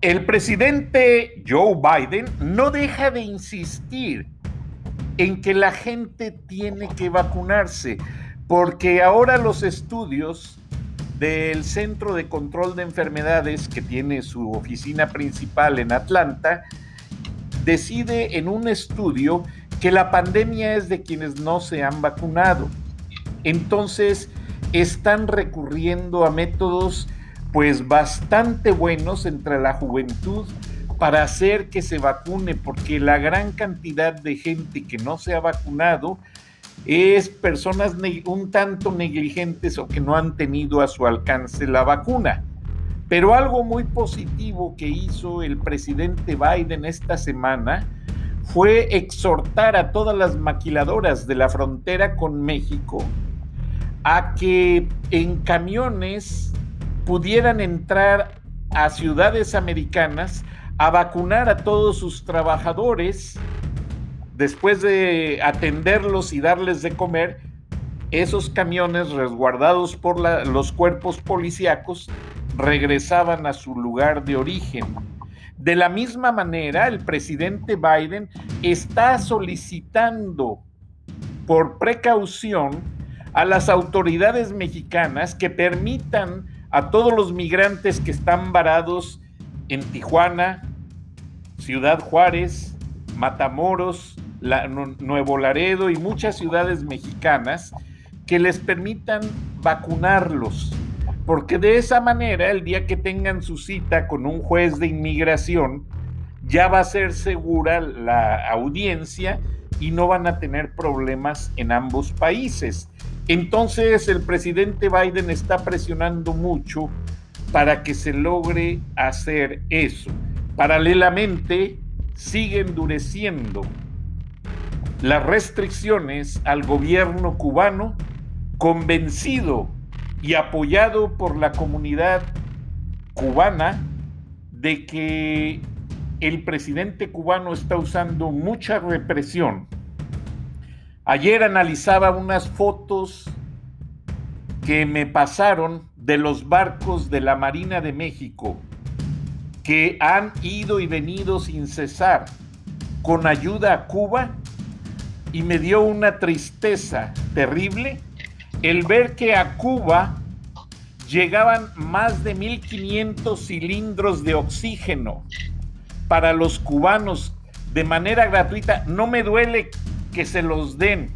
El presidente Joe Biden no deja de insistir en que la gente tiene que vacunarse, porque ahora los estudios del Centro de Control de Enfermedades, que tiene su oficina principal en Atlanta, decide en un estudio que la pandemia es de quienes no se han vacunado. Entonces, están recurriendo a métodos pues bastante buenos entre la juventud para hacer que se vacune, porque la gran cantidad de gente que no se ha vacunado es personas un tanto negligentes o que no han tenido a su alcance la vacuna. Pero algo muy positivo que hizo el presidente Biden esta semana fue exhortar a todas las maquiladoras de la frontera con México a que en camiones pudieran entrar a ciudades americanas a vacunar a todos sus trabajadores después de atenderlos y darles de comer, esos camiones resguardados por los cuerpos policíacos regresaban a su lugar de origen. De la misma manera, el presidente Biden está solicitando por precaución a las autoridades mexicanas que permitan a todos los migrantes que están varados en Tijuana, Ciudad Juárez, Matamoros, Nuevo Laredo y muchas ciudades mexicanas que les permitan vacunarlos, porque de esa manera el día que tengan su cita con un juez de inmigración, ya va a ser segura la audiencia y no van a tener problemas en ambos países. Entonces el presidente Biden está presionando mucho para que se logre hacer eso. Paralelamente, sigue endureciendo las restricciones al gobierno cubano, convencido y apoyado por la comunidad cubana de que el presidente cubano está usando mucha represión Ayer analizaba unas fotos que me pasaron de los barcos de la Marina de México que han ido y venido sin cesar con ayuda a Cuba y me dio una tristeza terrible el ver que a Cuba llegaban más de 1.500 cilindros de oxígeno para los cubanos de manera gratuita. No me duele que se los den,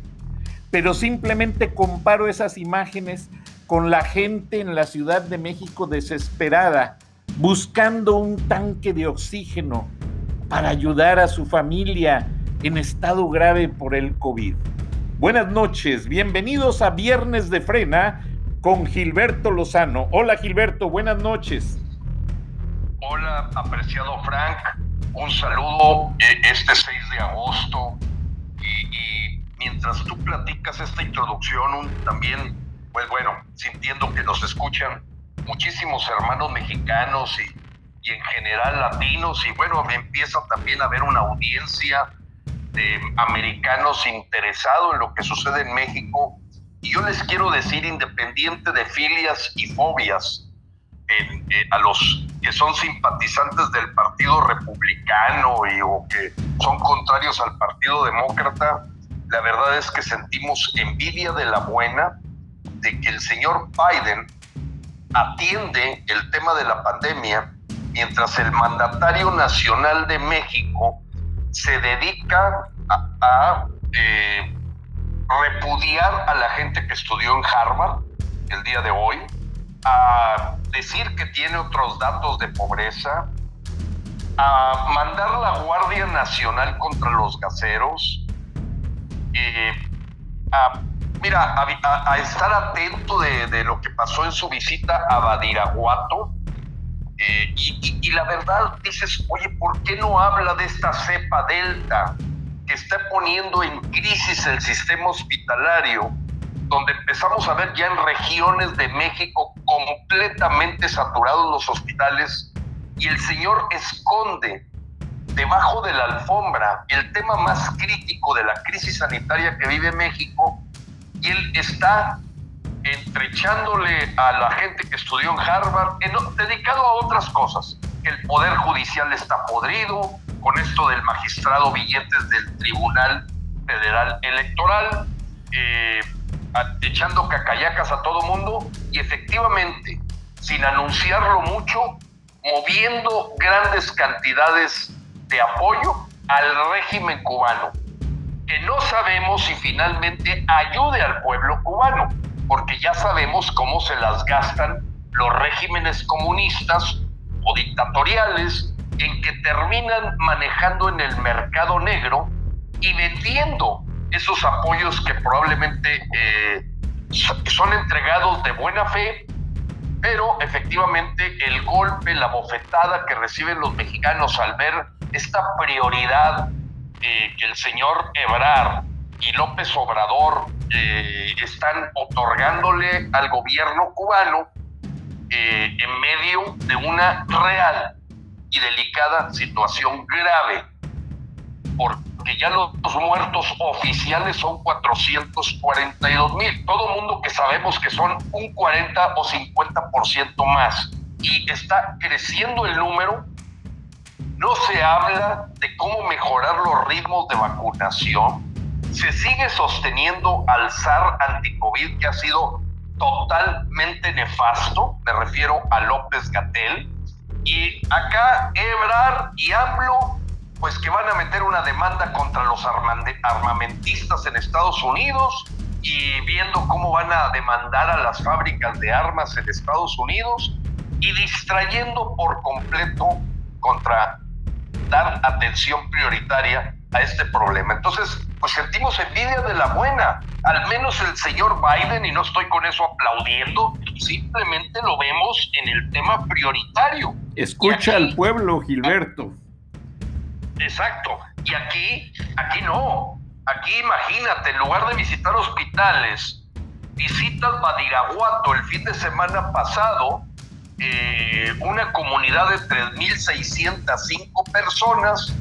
pero simplemente comparo esas imágenes con la gente en la Ciudad de México desesperada, buscando un tanque de oxígeno para ayudar a su familia en estado grave por el COVID. Buenas noches, bienvenidos a Viernes de Frena con Gilberto Lozano. Hola Gilberto, buenas noches. Hola, apreciado Frank, un saludo eh, este 6 de agosto y, mientras tú platicas esta introducción, también, pues bueno, sintiendo que nos escuchan muchísimos hermanos mexicanos y, y en general latinos, y bueno, empieza también a haber una audiencia de americanos interesados en lo que sucede en México. Y yo les quiero decir, independiente de filias y fobias, a los que son simpatizantes del Partido Republicano y, o que son contrarios al Partido Demócrata, la verdad es que sentimos envidia de la buena de que el señor Biden atiende el tema de la pandemia mientras el mandatario nacional de México se dedica a, eh, repudiar a la gente que estudió en Harvard el día de hoy, a decir que tiene otros datos de pobreza, a mandar la Guardia Nacional contra los gaseros, eh, a, mira, a, estar atento de, lo que pasó en su visita a Badiraguato. Eh, y, y, la verdad dices, oye, ¿por qué no habla de esta cepa delta que está poniendo en crisis el sistema hospitalario? Donde empezamos a ver ya en regiones de México completamente saturados los hospitales y el señor esconde debajo de la alfombra el tema más crítico de la crisis sanitaria que vive México y él está entrechándole a la gente que estudió en Harvard, dedicado a otras cosas, el Poder Judicial está podrido, con esto del magistrado billetes del Tribunal Federal Electoral, eh, echando cacayacas a todo mundo y efectivamente, sin anunciarlo mucho, moviendo grandes cantidades de apoyo al régimen cubano, que no sabemos si finalmente ayude al pueblo cubano, porque ya sabemos cómo se las gastan los regímenes comunistas o dictatoriales en que terminan manejando en el mercado negro y vendiendo esos apoyos que probablemente eh, son entregados de buena fe, pero efectivamente el golpe, la bofetada que reciben los mexicanos al ver esta prioridad eh, que el señor Ebrard y López Obrador eh, están otorgándole al gobierno cubano en medio de una real y delicada situación grave que ya los muertos oficiales son 442 mil. Todo mundo que sabemos que son un 40 o 50% más. Y está creciendo el número. No se habla de cómo mejorar los ritmos de vacunación. Se sigue sosteniendo al SAR anticovid que ha sido totalmente nefasto. Me refiero a López Gatel. Y acá Ebrar y AMLO pues que van a meter una demanda contra los armamentistas en Estados Unidos y viendo cómo van a demandar a las fábricas de armas en Estados Unidos y distrayendo por completo contra dar atención prioritaria a este problema. Entonces, pues sentimos envidia de la buena. Al menos el señor Biden, y no estoy con eso aplaudiendo, simplemente lo vemos en el tema prioritario. Escucha al pueblo, Gilberto. Exacto. Y aquí, aquí no. Aquí imagínate, en lugar de visitar hospitales, visitas Badiraguato el fin de semana pasado, eh, una comunidad de 3.605 personas,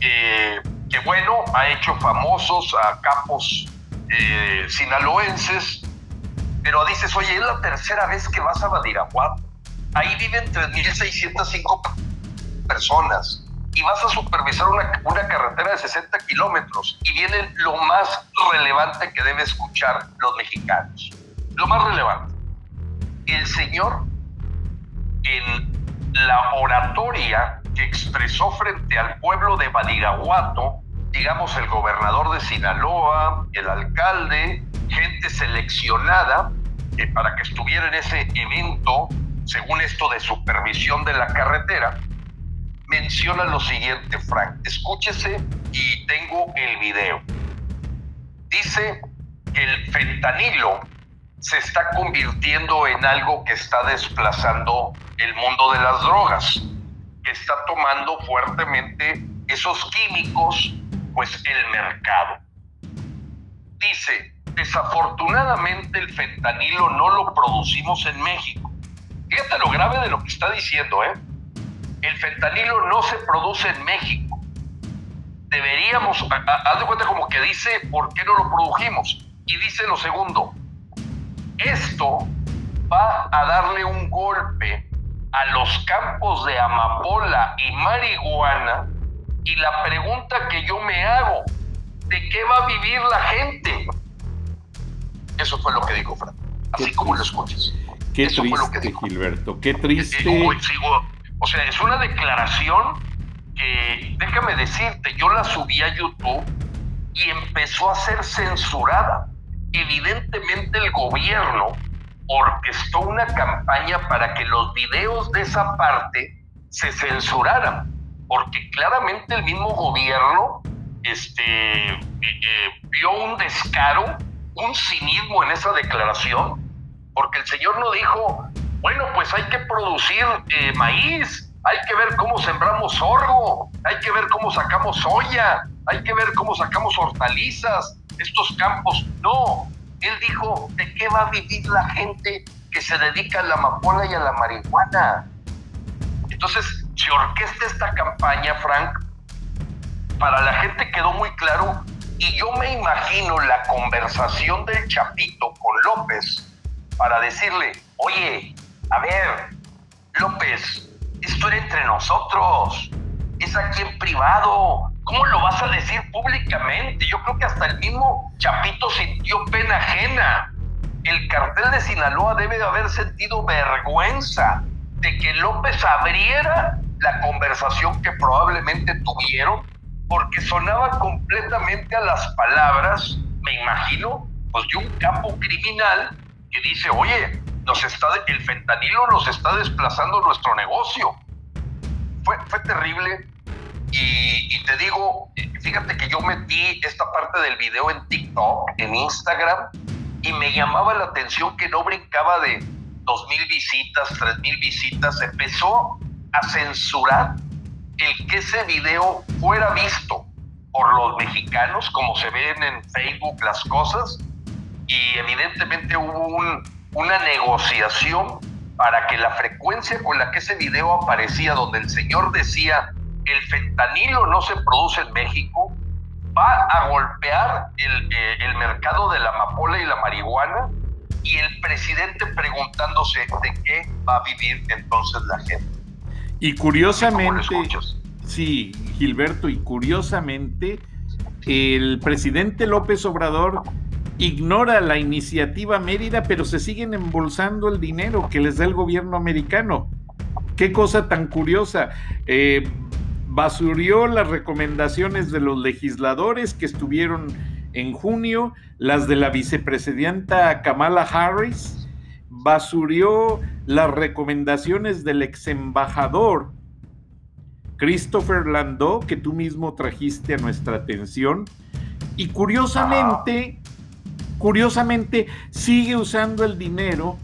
eh, que bueno, ha hecho famosos a capos eh, sinaloenses, pero dices, oye, es la tercera vez que vas a Badiraguato. Ahí viven 3.605 personas y vas a supervisar una, carretera de 60 kilómetros y viene lo más relevante que debe escuchar los mexicanos. Lo más relevante. El señor en la oratoria que expresó frente al pueblo de Badiraguato, digamos el gobernador de Sinaloa, el alcalde, gente seleccionada eh, para que estuviera en ese evento, según esto de supervisión de la carretera, menciona lo siguiente, Frank. Escúchese y tengo el video. Dice que el fentanilo se está convirtiendo en algo que está desplazando el mundo de las drogas, que está tomando fuertemente esos químicos, pues el mercado. Dice, desafortunadamente el fentanilo no lo producimos en México. Fíjate lo grave de lo que está diciendo, ¿eh? El fentanilo no se produce en México. Deberíamos, haz de cuenta como que dice, ¿por qué no lo produjimos? Y dice lo segundo, esto va a darle un golpe a los campos de amapola y marihuana y la pregunta que yo me hago, ¿de qué va a vivir la gente? Eso fue lo que dijo Fran, así como lo escuchas. Qué triste, Gilberto, qué triste. O sea, es una declaración que, déjame decirte, yo la subí a YouTube y empezó a ser censurada. Evidentemente el gobierno orquestó una campaña para que los videos de esa parte se censuraran, porque claramente el mismo gobierno este, eh, eh, vio un descaro, un cinismo en esa declaración, porque el señor no dijo, bueno, pues hay que producir eh, maíz, hay que ver cómo sembramos sorgo, hay que ver cómo sacamos soya, hay que ver cómo sacamos hortalizas, estos campos. No, él dijo, ¿de qué va a vivir la gente que se dedica a la amapola y a la marihuana? Entonces, se orquesta esta campaña, Frank, para la gente quedó muy claro y yo me imagino la conversación del Chapito con López para decirle, oye, a ver, López, esto era entre nosotros, es aquí en privado, ¿cómo lo vas a decir públicamente? Yo creo que hasta el mismo Chapito sintió pena ajena. El cartel de Sinaloa debe de haber sentido vergüenza de que López abriera la conversación que probablemente tuvieron, porque sonaba completamente a las palabras, me imagino, pues de un capo criminal que dice, oye, nos está, el fentanilo nos está desplazando nuestro negocio. Fue, fue terrible y, te digo, fíjate que yo metí esta parte del video en TikTok, en Instagram, y me llamaba la atención que no brincaba de dos mil visitas, tres mil visitas, empezó a censurar el que ese video fuera visto por los mexicanos, como se ven en Facebook las cosas, y evidentemente hubo una negociación para que la frecuencia con la que ese video aparecía, donde el señor decía, el fentanilo no se produce en México, va a golpear el, eh, el mercado de la amapola y la marihuana, y el presidente preguntándose de qué va a vivir entonces la gente. Y curiosamente, sí, Gilberto, y curiosamente, el presidente López Obrador ignora la iniciativa Mérida, pero se siguen embolsando el dinero que les da el gobierno americano. Qué cosa tan curiosa. Eh, basurió las recomendaciones de los legisladores que estuvieron en junio, las de la vicepresidenta Kamala Harris, basurió las recomendaciones del ex embajador Christopher Landau, que tú mismo trajiste a nuestra atención, y curiosamente curiosamente sigue usando el dinero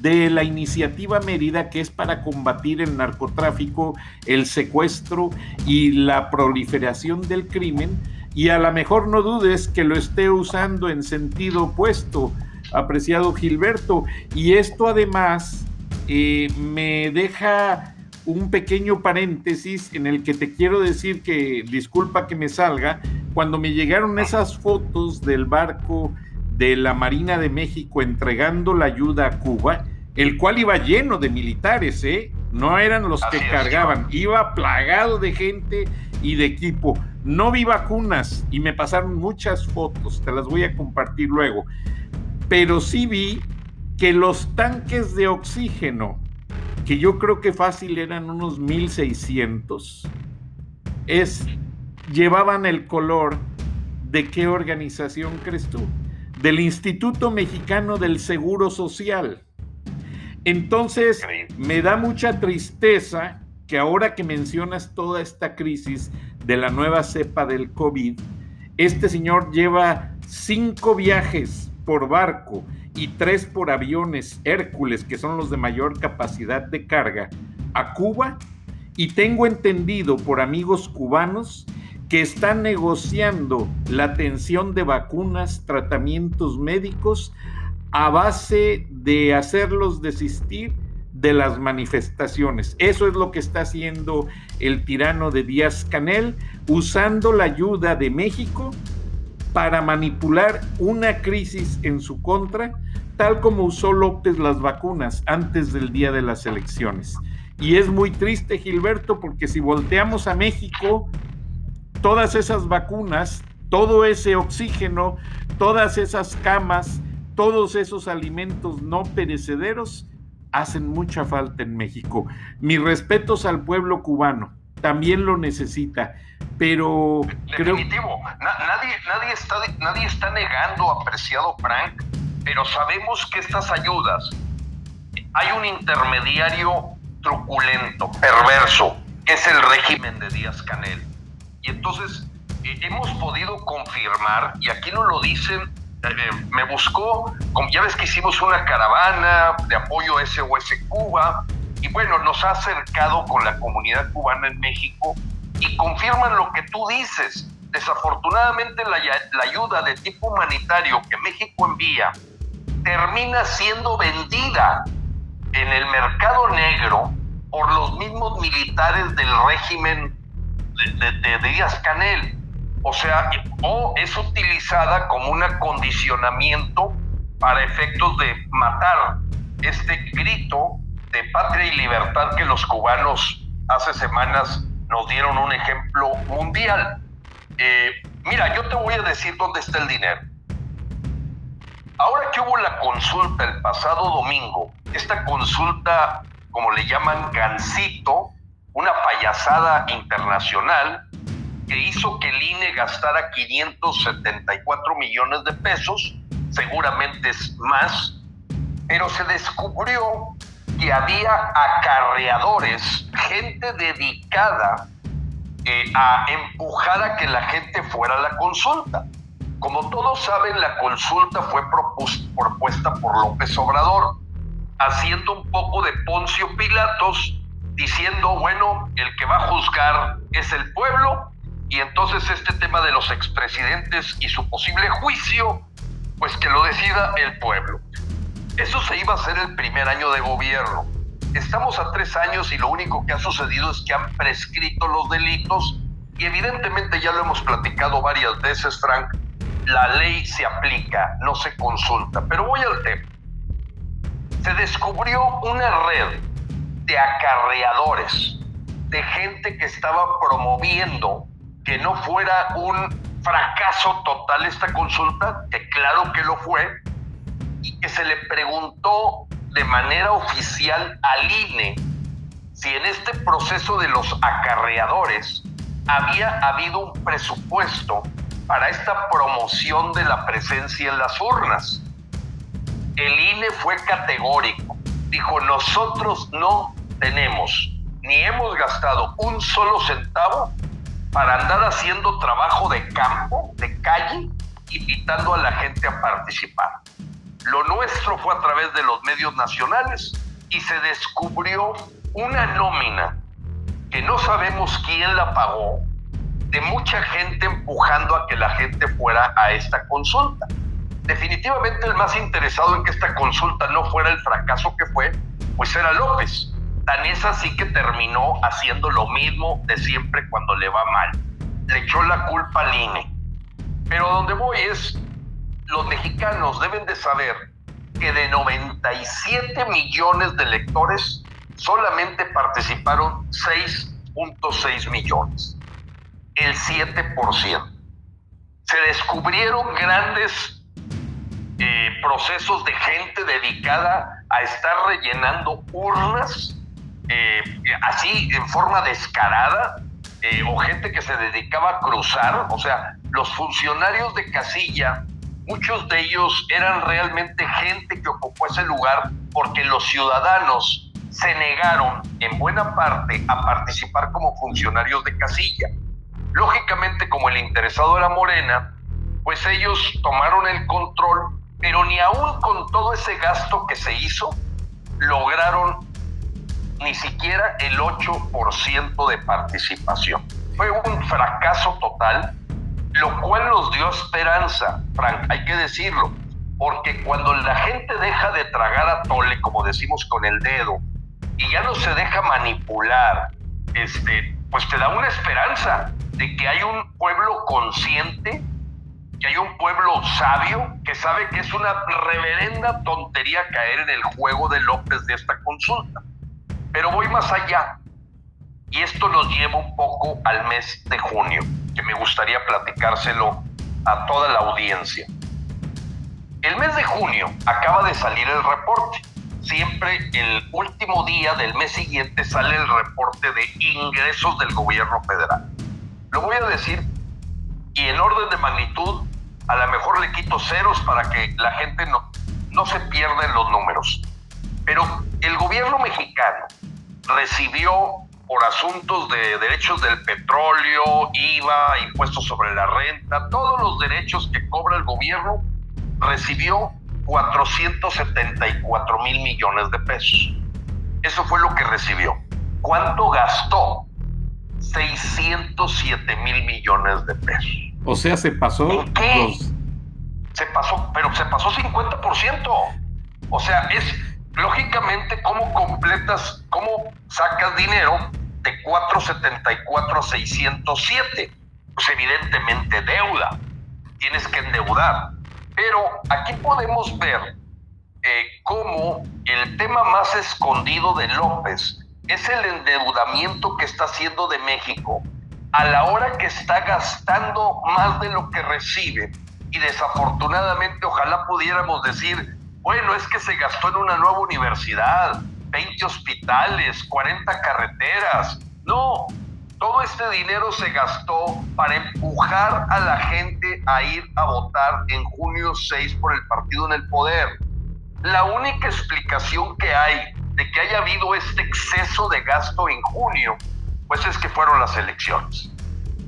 de la iniciativa Mérida, que es para combatir el narcotráfico, el secuestro y la proliferación del crimen, y a lo mejor no dudes que lo esté usando en sentido opuesto, apreciado Gilberto, y esto además eh, me deja un pequeño paréntesis en el que te quiero decir que, disculpa que me salga, cuando me llegaron esas fotos del barco de la Marina de México entregando la ayuda a Cuba, el cual iba lleno de militares, ¿eh? No eran los que cargaban, iba plagado de gente y de equipo. No vi vacunas y me pasaron muchas fotos, te las voy a compartir luego. Pero sí vi que los tanques de oxígeno, que yo creo que fácil eran unos 1600, es, llevaban el color de qué organización crees tú? Del Instituto Mexicano del Seguro Social. Entonces, me da mucha tristeza que ahora que mencionas toda esta crisis de la nueva cepa del COVID, este señor lleva cinco viajes por barco y tres por aviones Hércules, que son los de mayor capacidad de carga, a Cuba, y tengo entendido por amigos cubanos que está negociando la atención de vacunas, tratamientos médicos a base de hacerlos desistir de las manifestaciones. Eso es lo que está haciendo el tirano de Díaz Canel, usando la ayuda de México para manipular una crisis en su contra, tal como usó López las vacunas antes del día de las elecciones. Y es muy triste, Gilberto, porque si volteamos a México, todas esas vacunas, todo ese oxígeno, todas esas camas, todos esos alimentos no perecederos hacen mucha falta en México. Mis respetos al pueblo cubano, también lo necesita. Pero Definitivo. nadie, nadie, está, nadie está negando, apreciado Frank, pero sabemos que estas ayudas hay un intermediario truculento, perverso, que es el régimen de Díaz Canel. Y entonces eh, hemos podido confirmar, y aquí no lo dicen, eh, eh, me buscó, ya ves que hicimos una caravana de apoyo a SOS Cuba, y bueno, nos ha acercado con la comunidad cubana en México y confirman lo que tú dices. Desafortunadamente la, la ayuda de tipo humanitario que México envía termina siendo vendida en el mercado negro por los mismos militares del régimen de, Díaz Canel. O sea, o es utilizada como un acondicionamiento para efectos de matar este grito de patria y libertad que los cubanos hace semanas nos dieron un ejemplo mundial. Eh, mira, yo te voy a decir dónde está el dinero. Ahora que hubo la consulta el pasado domingo, esta consulta, como le llaman, gancito, una payasada internacional que hizo que el INE gastara 574 millones de pesos, seguramente es más, pero se descubrió que había acarreadores, gente dedicada eh, a empujar a que la gente fuera a la consulta. Como todos saben, la consulta fue propuesta por López Obrador, haciendo un poco de Poncio Pilatos, diciendo, bueno, el que va a juzgar es el pueblo, y entonces este tema de los expresidentes y su posible juicio, pues que lo decida el pueblo. Eso se iba a hacer el primer año de gobierno. Estamos a tres años y lo único que ha sucedido es que han prescrito los delitos y evidentemente ya lo hemos platicado varias veces, Frank, la ley se aplica, no se consulta. Pero voy al tema. Se descubrió una red de acarreadores, de gente que estaba promoviendo que no fuera un fracaso total esta consulta, que claro que lo fue, y que se le preguntó de manera oficial al INE si en este proceso de los acarreadores había habido un presupuesto para esta promoción de la presencia en las urnas. El INE fue categórico, dijo, nosotros no tenemos ni hemos gastado un solo centavo para andar haciendo trabajo de campo, de calle, invitando a la gente a participar. Lo nuestro fue a través de los medios nacionales y se descubrió una nómina que no sabemos quién la pagó, de mucha gente empujando a que la gente fuera a esta consulta. Definitivamente el más interesado en que esta consulta no fuera el fracaso que fue, pues era López. Tan es así que terminó haciendo lo mismo de siempre cuando le va mal. Le echó la culpa al INE. Pero donde voy es, los mexicanos deben de saber que de 97 millones de electores, solamente participaron 6.6 millones, el 7%. Se descubrieron grandes eh, procesos de gente dedicada a estar rellenando urnas, eh, así en forma descarada, eh, o gente que se dedicaba a cruzar, o sea, los funcionarios de casilla muchos de ellos eran realmente gente que ocupó ese lugar porque los ciudadanos se negaron en buena parte a participar como funcionarios de casilla. Lógicamente, como el interesado era Morena, pues ellos tomaron el control, ni aún con todo ese gasto que se hizo, lograron ni siquiera el 8% de participación. Fue un fracaso total lo cual nos dio esperanza, Frank, hay que decirlo, porque cuando la gente deja de tragar a tole, como decimos con el dedo, y ya no se deja manipular, este, pues te da una esperanza de que hay un pueblo consciente, que hay un pueblo sabio que sabe que es una reverenda tontería caer en el juego de López de esta consulta. Pero voy más allá. Y esto nos lleva un poco al mes de junio que me gustaría platicárselo a toda la audiencia. El mes de junio acaba de salir el reporte. siempre el último día del mes siguiente sale el reporte de ingresos del gobierno federal. Lo voy a decir y en orden de magnitud, a lo mejor le quito ceros para que la gente no, no se pierda en los números. Pero el gobierno mexicano recibió por asuntos de derechos del petróleo, IVA, impuestos sobre la renta, todos los derechos que cobra el gobierno, recibió 474 mil millones de pesos. Eso fue lo que recibió. ¿Cuánto gastó? 607 mil millones de pesos. O sea, se pasó. qué? Se pasó, pero se pasó 50%. O sea, es lógicamente cómo completas, cómo sacas dinero de 474 a 607. Pues evidentemente deuda. Tienes que endeudar. Pero aquí podemos ver eh, cómo el tema más escondido de López es el endeudamiento que está haciendo de México a la hora que está gastando más de lo que recibe. Y desafortunadamente ojalá pudiéramos decir, bueno, es que se gastó en una nueva universidad, 20 hospitales, 40 carreteras. No, todo este dinero se gastó para empujar a la gente a ir a votar en junio 6 por el partido en el poder. La única explicación que hay de que haya habido este exceso de gasto en junio, pues es que fueron las elecciones.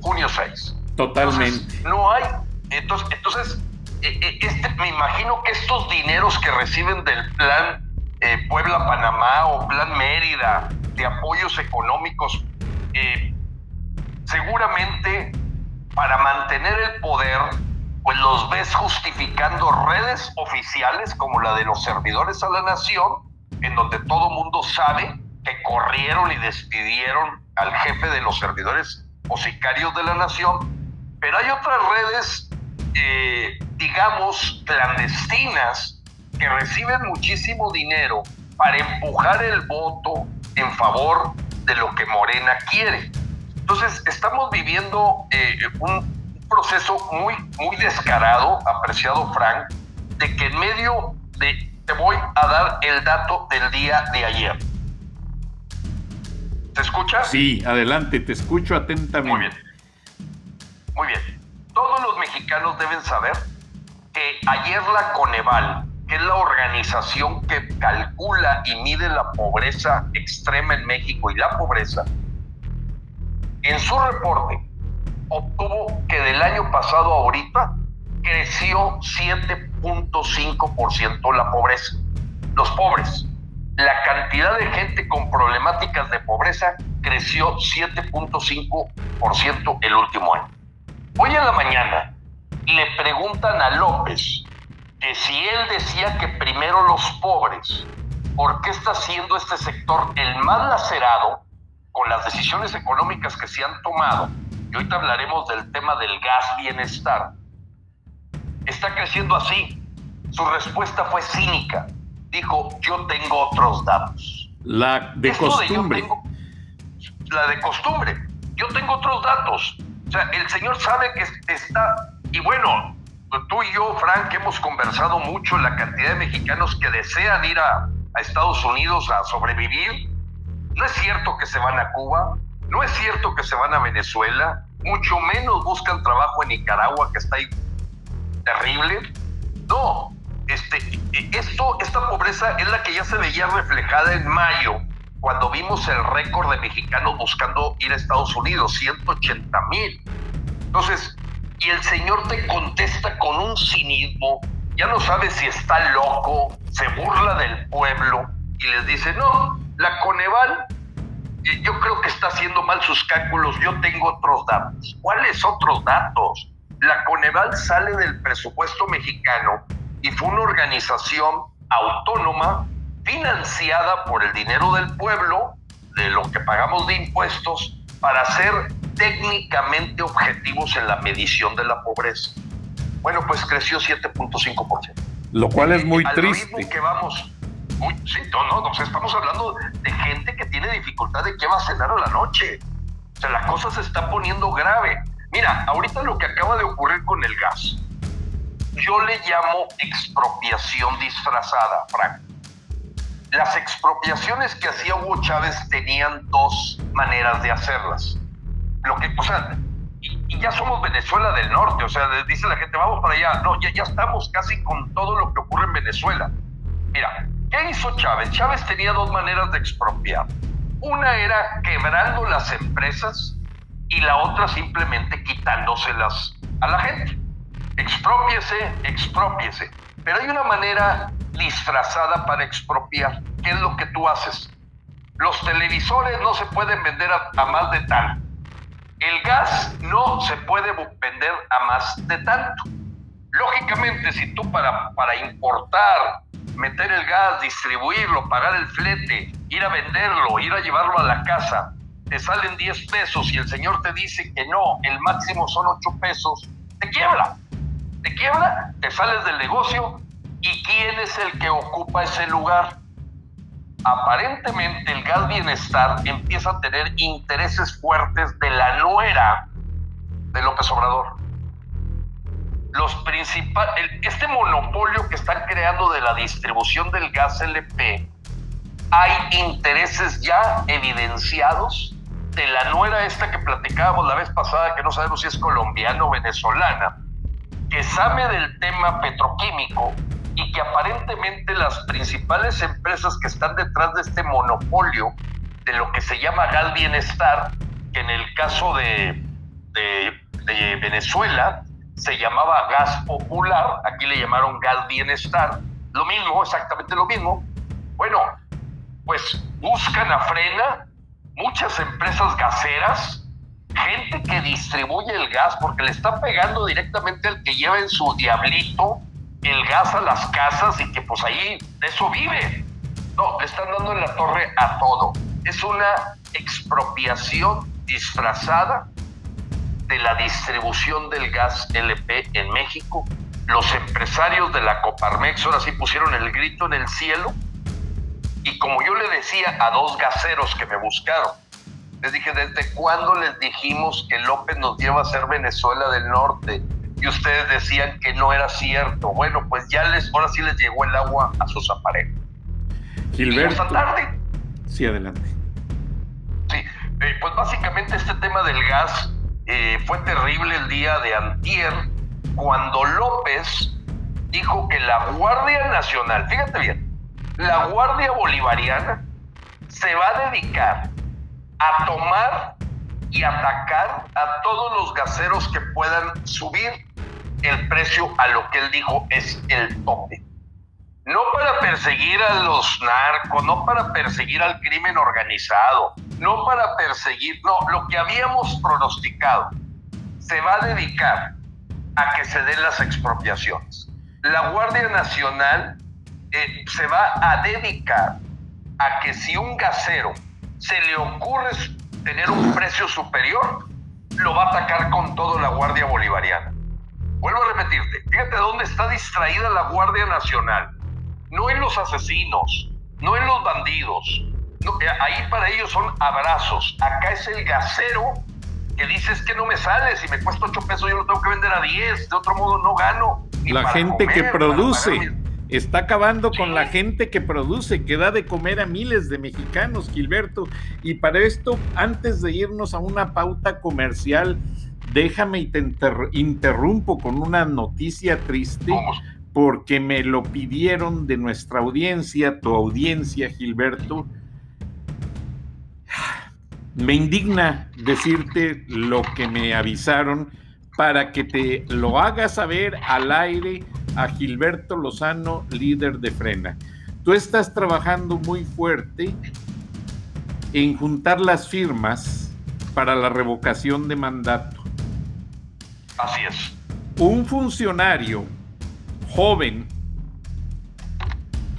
Junio 6. Totalmente. no hay. Entonces, entonces eh, eh, este, me imagino que estos dineros que reciben del plan eh, Puebla-Panamá o plan Mérida de apoyos económicos seguramente para mantener el poder, pues los ves justificando redes oficiales como la de los servidores a la nación, en donde todo mundo sabe que corrieron y despidieron al jefe de los servidores o sicarios de la nación, pero hay otras redes, eh, digamos, clandestinas que reciben muchísimo dinero para empujar el voto en favor de lo que Morena quiere. Entonces, estamos viviendo eh, un proceso muy, muy descarado, apreciado Frank, de que en medio de, te voy a dar el dato del día de ayer. ¿Te escuchas? Sí, adelante, te escucho atentamente. Muy bien. Muy bien. Todos los mexicanos deben saber que ayer la Coneval, que es la organización que calcula y mide la pobreza extrema en México y la pobreza, en su reporte obtuvo que del año pasado a ahorita creció 7.5% la pobreza. Los pobres. La cantidad de gente con problemáticas de pobreza creció 7.5% el último año. Hoy en la mañana le preguntan a López que si él decía que primero los pobres, ¿por qué está siendo este sector el más lacerado con las decisiones económicas que se han tomado, y ahorita hablaremos del tema del gas bienestar, está creciendo así. Su respuesta fue cínica. Dijo, yo tengo otros datos. La de costumbre. la de costumbre. Yo tengo otros datos. O sea, el señor sabe que está... Y bueno, tú y yo, Frank, hemos conversado mucho la cantidad de mexicanos que desean ir a, a Estados Unidos a sobrevivir no es cierto que se van a Cuba, no es cierto que se van a Venezuela, mucho menos buscan trabajo en Nicaragua, que está ahí terrible. No, este, esto, esta pobreza es la que ya se veía reflejada en mayo, cuando vimos el récord de mexicanos buscando ir a Estados Unidos, 180 mil. Entonces, y el señor te contesta con un cinismo, ya no sabe si está loco, se burla del pueblo y les dice, no, la Coneval, eh, yo creo que está haciendo mal sus cálculos, yo tengo otros datos. ¿Cuáles otros datos? La Coneval sale del presupuesto mexicano y fue una organización autónoma financiada por el dinero del pueblo, de lo que pagamos de impuestos, para ser técnicamente objetivos en la medición de la pobreza. Bueno, pues creció 7.5%. Lo cual es muy Al triste. Ritmo que vamos, sí, no, no, no, estamos hablando de gente que tiene dificultad de qué va a cenar a la noche. O sea, la cosa se está poniendo grave. Mira, ahorita lo que acaba de ocurrir con el gas, yo le llamo expropiación disfrazada, Frank. las expropiaciones que hacía Hugo Chávez tenían dos maneras de hacerlas. Lo que, o sea, y, ya somos Venezuela del Norte, o sea, dice la gente, vamos para allá. No, ya, ya estamos casi con todo lo que ocurre en Venezuela. Mira, ¿qué hizo Chávez? Chávez tenía dos maneras de expropiar. Una era quebrando las empresas y la otra simplemente quitándoselas a la gente. Expropiese, expropiese. Pero hay una manera disfrazada para expropiar. ¿Qué es lo que tú haces? Los televisores no se pueden vender a, más de tal. El gas no se puede vender a más de tanto. Lógicamente, si tú para, para importar, meter el gas, distribuirlo, pagar el flete, ir a venderlo, ir a llevarlo a la casa, te salen 10 pesos y el señor te dice que no, el máximo son 8 pesos, te quiebra. Te quiebra, te sales del negocio ¿Y quién es el que ocupa ese lugar? Aparentemente el gas bienestar empieza a tener intereses fuertes de la nuera de López Obrador. Los principales, este monopolio que están creando de la distribución del gas LP, hay intereses ya evidenciados de la nuera esta que platicábamos la vez pasada, que no sabemos si es colombiana o venezolana, que sabe del tema petroquímico y que aparentemente las principales empresas que están detrás de este monopolio de lo que se llama Gal Bienestar, que en el caso de, de, Venezuela se llamaba Gas Popular, aquí le llamaron Gal Bienestar, lo mismo, exactamente lo mismo. Bueno, pues buscan a frena muchas empresas gaseras, gente que distribuye el gas porque le está pegando directamente al que lleva en su diablito el gas a las casas y que pues ahí de eso vive. No, le están dando en la torre a todo. Es una expropiación disfrazada de la distribución del gas LP en México. Los empresarios de la Coparmex ahora sí pusieron el grito en el cielo. Y como yo le decía a dos gaseros que me buscaron, les dije, ¿desde cuándo les dijimos que López nos lleva a ser Venezuela del Norte? y ustedes decían que no era cierto. Bueno, pues ya les, ahora sí les llegó el agua a sus aparejos. Gilberto. tarde. Sí, adelante. Sí, eh, pues básicamente este tema del gas eh, fue terrible el día de antier, cuando López dijo que la Guardia Nacional, fíjate bien, la Guardia Bolivariana se va a dedicar a tomar y atacar a todos los gaseros que puedan subir el precio a lo que él dijo es el tope. No para perseguir a los narcos, no para perseguir al crimen organizado, no para perseguir, no, lo que habíamos pronosticado, se va a dedicar a que se den las expropiaciones. La Guardia Nacional eh, se va a dedicar a que si un gasero se le ocurre tener un precio superior, lo va a atacar con todo la Guardia Bolivariana. Vuelvo a repetirte, fíjate dónde está distraída la Guardia Nacional. No en los asesinos, no en los bandidos. Eh, ahí para ellos son abrazos. Acá es el gasero que dices que no me sale, si me cuesta 8 pesos yo lo tengo que vender a 10, de otro modo no gano. La gente que produce. Está acabando con la gente que produce, que da de comer a miles de mexicanos, Gilberto. Y para esto, antes de irnos a una pauta comercial, déjame y te interrumpo con una noticia triste, porque me lo pidieron de nuestra audiencia, tu audiencia, Gilberto. Me indigna decirte lo que me avisaron para que te lo hagas saber al aire a Gilberto Lozano, líder de Frena. Tú estás trabajando muy fuerte en juntar las firmas para la revocación de mandato. Así es. Un funcionario joven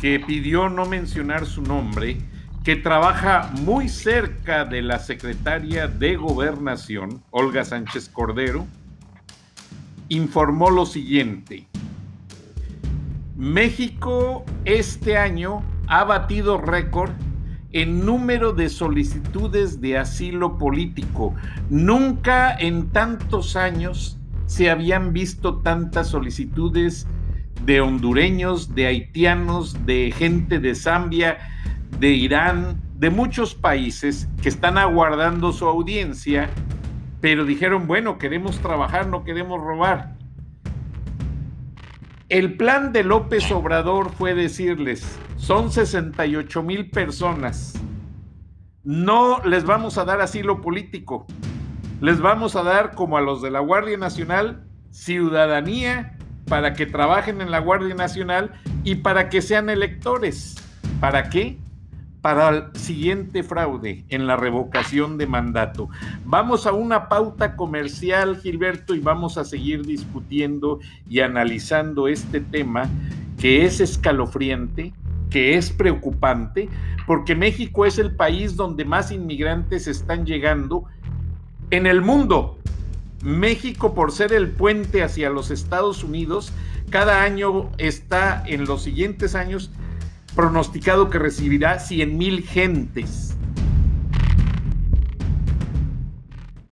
que pidió no mencionar su nombre, que trabaja muy cerca de la secretaria de Gobernación, Olga Sánchez Cordero, informó lo siguiente. México este año ha batido récord en número de solicitudes de asilo político. Nunca en tantos años se habían visto tantas solicitudes de hondureños, de haitianos, de gente de Zambia, de Irán, de muchos países que están aguardando su audiencia, pero dijeron, bueno, queremos trabajar, no queremos robar. El plan de López Obrador fue decirles, son 68 mil personas, no les vamos a dar asilo político, les vamos a dar como a los de la Guardia Nacional ciudadanía para que trabajen en la Guardia Nacional y para que sean electores. ¿Para qué? Para el siguiente fraude en la revocación de mandato. Vamos a una pauta comercial, Gilberto, y vamos a seguir discutiendo y analizando este tema que es escalofriante, que es preocupante, porque México es el país donde más inmigrantes están llegando en el mundo. México, por ser el puente hacia los Estados Unidos, cada año está en los siguientes años pronosticado que recibirá 100 mil gentes.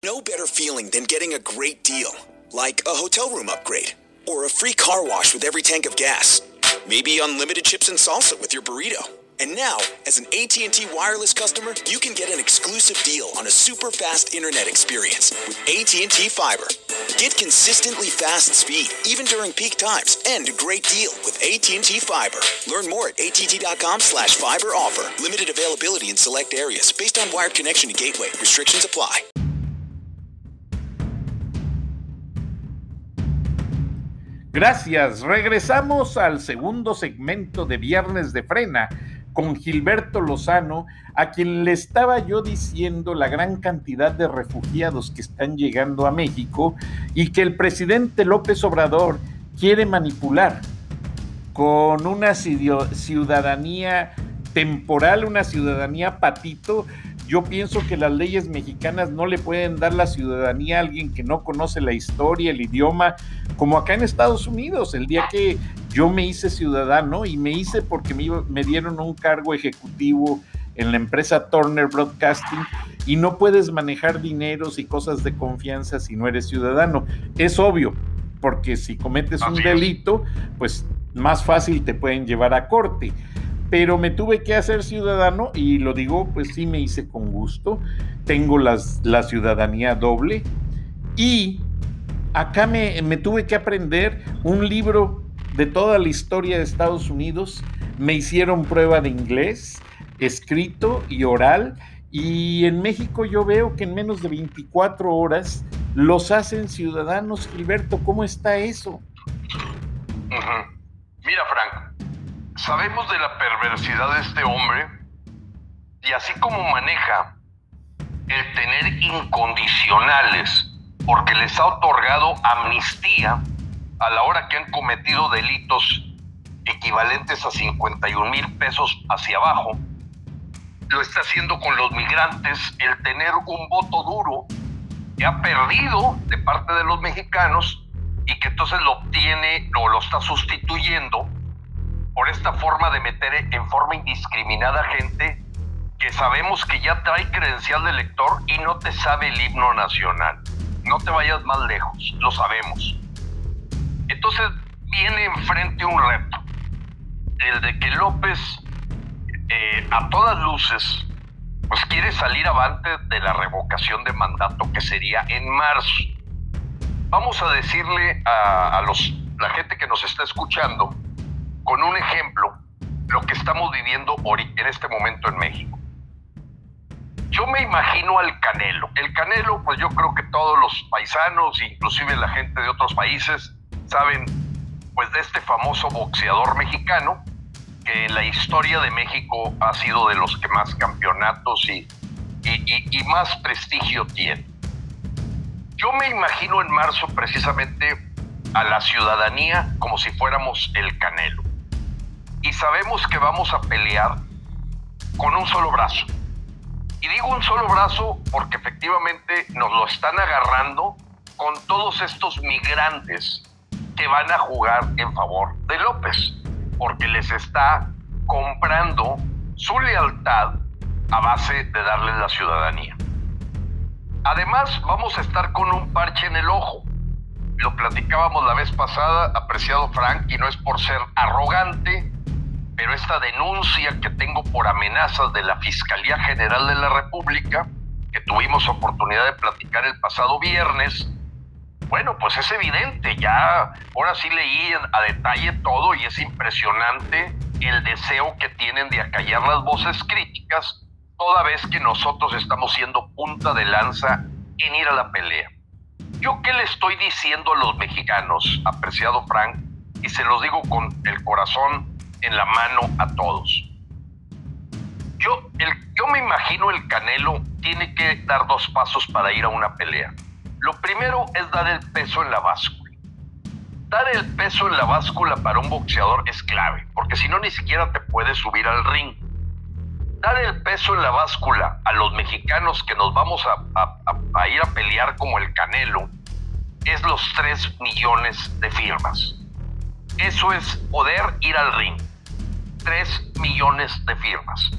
No better feeling than getting a great deal, like a hotel room upgrade or a free car wash with every tank of gas. Maybe unlimited chips and salsa with your burrito. And now, as an AT&T wireless customer, you can get an exclusive deal on a super fast internet experience with AT&T Fiber. Get consistently fast speed even during peak times and a great deal with AT&T Fiber. Learn more at att.com/fiber offer. Limited availability in select areas based on wired connection to gateway. Restrictions apply. Gracias. Regresamos al segundo segmento de Viernes de Frena con Gilberto Lozano, a quien le estaba yo diciendo la gran cantidad de refugiados que están llegando a México y que el presidente López Obrador quiere manipular con una ciudadanía temporal, una ciudadanía patito, yo pienso que las leyes mexicanas no le pueden dar la ciudadanía a alguien que no conoce la historia, el idioma, como acá en Estados Unidos. El día que yo me hice ciudadano y me hice porque me, me dieron un cargo ejecutivo en la empresa Turner Broadcasting y no puedes manejar dineros y cosas de confianza si no eres ciudadano. Es obvio, porque si cometes un delito, pues más fácil te pueden llevar a corte pero me tuve que hacer ciudadano y lo digo, pues sí me hice con gusto. Tengo las, la ciudadanía doble y acá me, me tuve que aprender un libro de toda la historia de Estados Unidos. Me hicieron prueba de inglés, escrito y oral. Y en México yo veo que en menos de 24 horas los hacen ciudadanos. Gilberto, ¿cómo está eso? Mira, Frank, sabemos de la perversidad de este hombre y así como maneja el tener incondicionales porque les ha otorgado amnistía a la hora que han cometido delitos equivalentes a 51 mil pesos hacia abajo, lo está haciendo con los migrantes el tener un voto duro que ha perdido de parte de los mexicanos y que entonces lo obtiene o lo está sustituyendo por esta forma de meter en forma indiscriminada gente que sabemos que ya trae credencial de elector y no te sabe el himno nacional. No te vayas más lejos, lo sabemos. Entonces viene enfrente un reto, el de que López, eh, a todas luces, pues quiere salir avante de la revocación de mandato que sería en marzo. Vamos a decirle a, a los, la gente que nos está escuchando con un ejemplo lo que estamos viviendo en este momento en México. Yo me imagino al Canelo. El Canelo, pues yo creo que todos los paisanos, inclusive la gente de otros países, saben pues de este famoso boxeador mexicano que en la historia de México ha sido de los que más campeonatos y, y, más prestigio tiene. Yo me imagino en marzo precisamente a la ciudadanía como si fuéramos el Canelo y sabemos que vamos a pelear con un solo brazo. Y digo un solo brazo porque efectivamente nos lo están agarrando con todos estos migrantes que van a jugar en favor de López, porque les está comprando su lealtad a base de darles la ciudadanía. Además, vamos a estar con un parche en el ojo, lo platicábamos la vez pasada, apreciado Frank, y no es por ser arrogante, pero esta denuncia que tengo por amenazas de la Fiscalía General de la República, que tuvimos oportunidad de platicar el pasado viernes, bueno, pues es evidente, ya ahora sí leí a detalle todo y es impresionante el deseo que tienen de acallar las voces críticas toda vez que nosotros estamos siendo punta de lanza en ir a la pelea. ¿Yo qué le estoy diciendo a los mexicanos, apreciado Frank? Y se los digo con el corazón en la mano a todos. Yo, yo me imagino el Canelo tiene que dar dos pasos para ir a una pelea. Lo primero es dar el peso en la báscula. Dar el peso en la báscula para un boxeador es clave, porque si no ni siquiera te puedes subir al ring. Dar el peso en la báscula a los mexicanos que nos vamos a, ir a pelear como el Canelo es los 3 millones de firmas. Eso es poder ir al ring. 3 millones de firmas.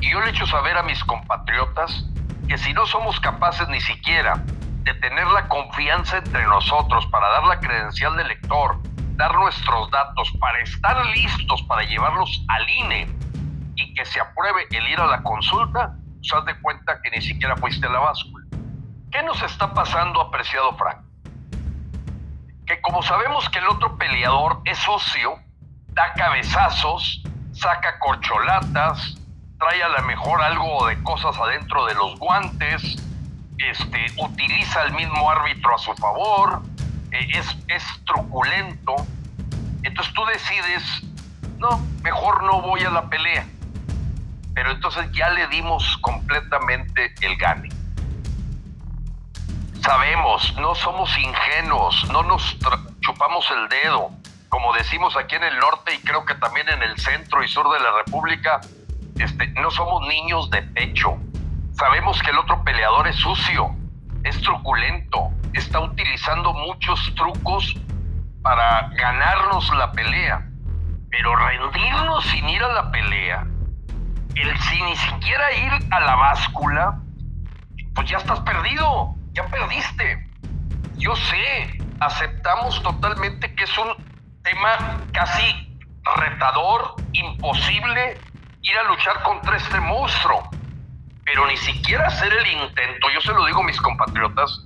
Y yo le echo saber a mis compatriotas que si no somos capaces ni siquiera de tener la confianza entre nosotros para dar la credencial de lector, dar nuestros datos, para estar listos para llevarlos al INE y que se apruebe el ir a la consulta, pues haz de cuenta que ni siquiera fuiste a la báscula. ¿Qué nos está pasando, apreciado Frank? Que como sabemos que el otro peleador es socio, da cabezazos, saca corcholatas, trae a lo mejor algo de cosas adentro de los guantes, este, utiliza al mismo árbitro a su favor, eh, es, es truculento. Entonces tú decides, no, mejor no voy a la pelea. Pero entonces ya le dimos completamente el gane. Sabemos, no somos ingenuos, no nos chupamos el dedo. Como decimos aquí en el norte y creo que también en el centro y sur de la República, este, no somos niños de pecho. Sabemos que el otro peleador es sucio, es truculento, está utilizando muchos trucos para ganarnos la pelea. Pero rendirnos sin ir a la pelea, el sin ni siquiera ir a la báscula, pues ya estás perdido, ya perdiste. Yo sé, aceptamos totalmente que es un tema casi retador, imposible, ir a luchar contra este monstruo. Pero ni siquiera hacer el intento, yo se lo digo a mis compatriotas,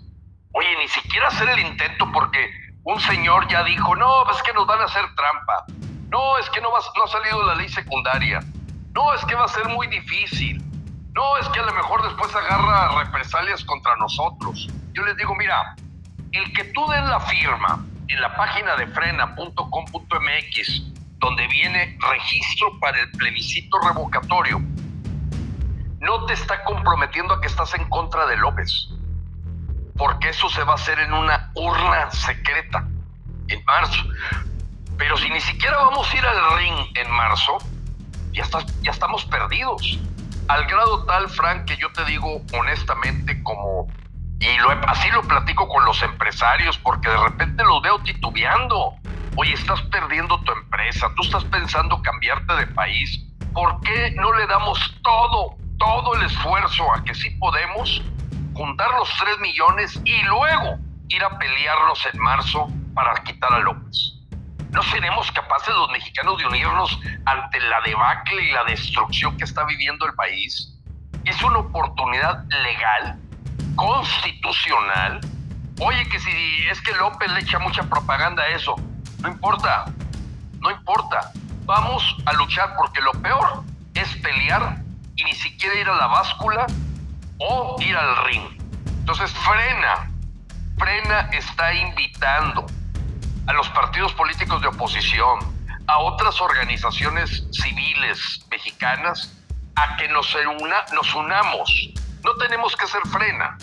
oye, ni siquiera hacer el intento porque un señor ya dijo, no, es que nos van a hacer trampa, no, es que no, va, no ha salido la ley secundaria, no, es que va a ser muy difícil, no, es que a lo mejor después agarra represalias contra nosotros. Yo les digo, mira, el que tú den la firma en la página de frena.com.mx donde viene registro para el plebiscito revocatorio, no te está comprometiendo a que estás en contra de López, porque eso se va a hacer en una urna secreta en marzo. Pero si ni siquiera vamos a ir al ring en marzo, ya, ya estamos perdidos. Al grado tal, Frank, que yo te digo honestamente como y así lo platico con los empresarios porque de repente los veo titubeando. Oye, estás perdiendo tu empresa, tú estás pensando cambiarte de país. ¿Por qué no le damos todo, todo el esfuerzo a que sí podemos juntar los 3 millones y luego ir a pelearlos en marzo para quitar a López? ¿No seremos capaces los mexicanos de unirnos ante la debacle y la destrucción que está viviendo el país? Es una oportunidad legal constitucional. Oye, que si es que López le echa mucha propaganda a eso, no importa, no importa. Vamos a luchar porque lo peor es pelear y ni siquiera ir a la báscula o ir al ring. Entonces, frena, frena está invitando a los partidos políticos de oposición, a otras organizaciones civiles mexicanas, a que nos, una, nos unamos. No tenemos que ser frena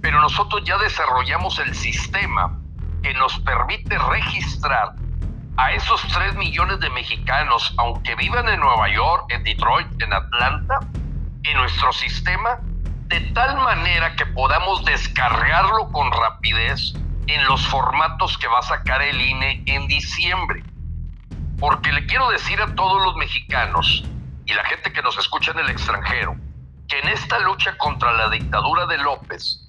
pero nosotros ya desarrollamos el sistema que nos permite registrar a esos 3 millones de mexicanos, aunque vivan en Nueva York, en Detroit, en Atlanta, en nuestro sistema, de tal manera que podamos descargarlo con rapidez en los formatos que va a sacar el INE en diciembre. Porque le quiero decir a todos los mexicanos y la gente que nos escucha en el extranjero, que en esta lucha contra la dictadura de López,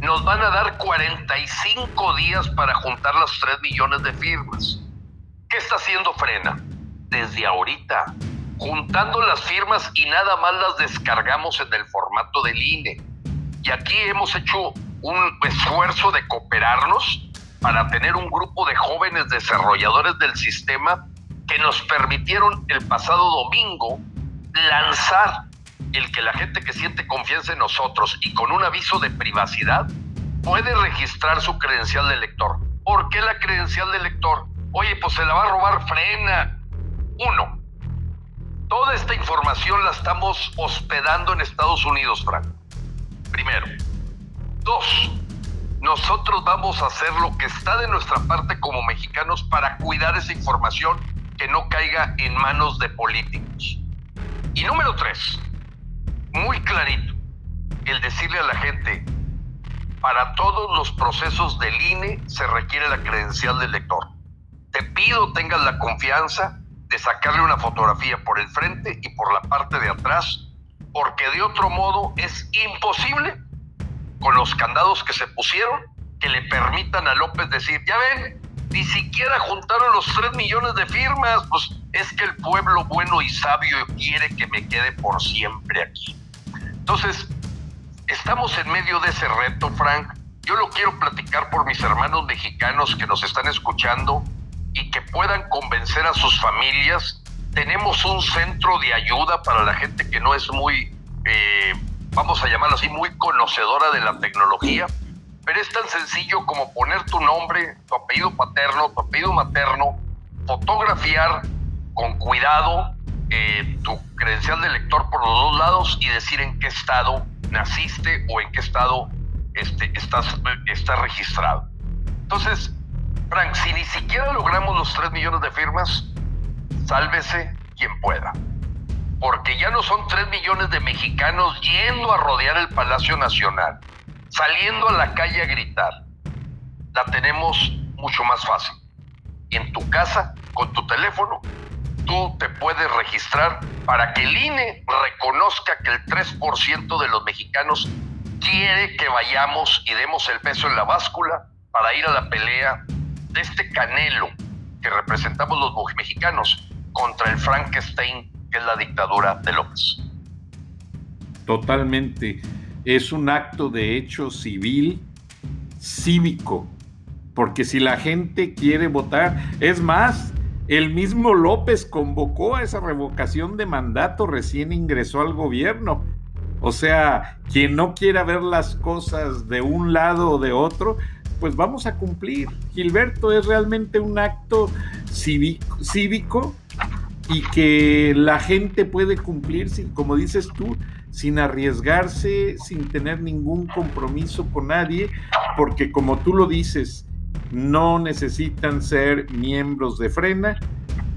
nos van a dar 45 días para juntar las 3 millones de firmas. ¿Qué está haciendo Frena? Desde ahorita, juntando las firmas y nada más las descargamos en el formato del INE. Y aquí hemos hecho un esfuerzo de cooperarnos para tener un grupo de jóvenes desarrolladores del sistema que nos permitieron el pasado domingo lanzar el que la gente que siente confianza en nosotros y con un aviso de privacidad puede registrar su credencial de lector. ¿Por qué la credencial de lector? Oye, pues se la va a robar frena. Uno, toda esta información la estamos hospedando en Estados Unidos, Frank. Primero. Dos, nosotros vamos a hacer lo que está de nuestra parte como mexicanos para cuidar esa información que no caiga en manos de políticos. Y número tres, muy clarito, el decirle a la gente, para todos los procesos del INE se requiere la credencial del lector. Te pido tengas la confianza de sacarle una fotografía por el frente y por la parte de atrás, porque de otro modo es imposible con los candados que se pusieron que le permitan a López decir, ya ven, ni siquiera juntaron los 3 millones de firmas, pues es que el pueblo bueno y sabio quiere que me quede por siempre aquí. Entonces, estamos en medio de ese reto, Frank. Yo lo quiero platicar por mis hermanos mexicanos que nos están escuchando y que puedan convencer a sus familias. Tenemos un centro de ayuda para la gente que no es muy, eh, vamos a llamarlo así, muy conocedora de la tecnología pero es tan sencillo como poner tu nombre, tu apellido paterno, tu apellido materno, fotografiar con cuidado eh, tu credencial de lector por los dos lados y decir en qué estado naciste o en qué estado este, estás, está registrado. Entonces, Frank, si ni siquiera logramos los 3 millones de firmas, sálvese quien pueda. Porque ya no son 3 millones de mexicanos yendo a rodear el Palacio Nacional saliendo a la calle a gritar, la tenemos mucho más fácil. En tu casa, con tu teléfono, tú te puedes registrar para que el INE reconozca que el 3% de los mexicanos quiere que vayamos y demos el peso en la báscula para ir a la pelea de este canelo que representamos los mexicanos contra el Frankenstein que es la dictadura de López. Totalmente es un acto de hecho civil, cívico, porque si la gente quiere votar, es más, el mismo López convocó a esa revocación de mandato, recién ingresó al gobierno. O sea, quien no quiera ver las cosas de un lado o de otro, pues vamos a cumplir. Gilberto es realmente un acto cívico, cívico y que la gente puede cumplir, como dices tú, sin arriesgarse, sin tener ningún compromiso con nadie, porque como tú lo dices, no necesitan ser miembros de Frena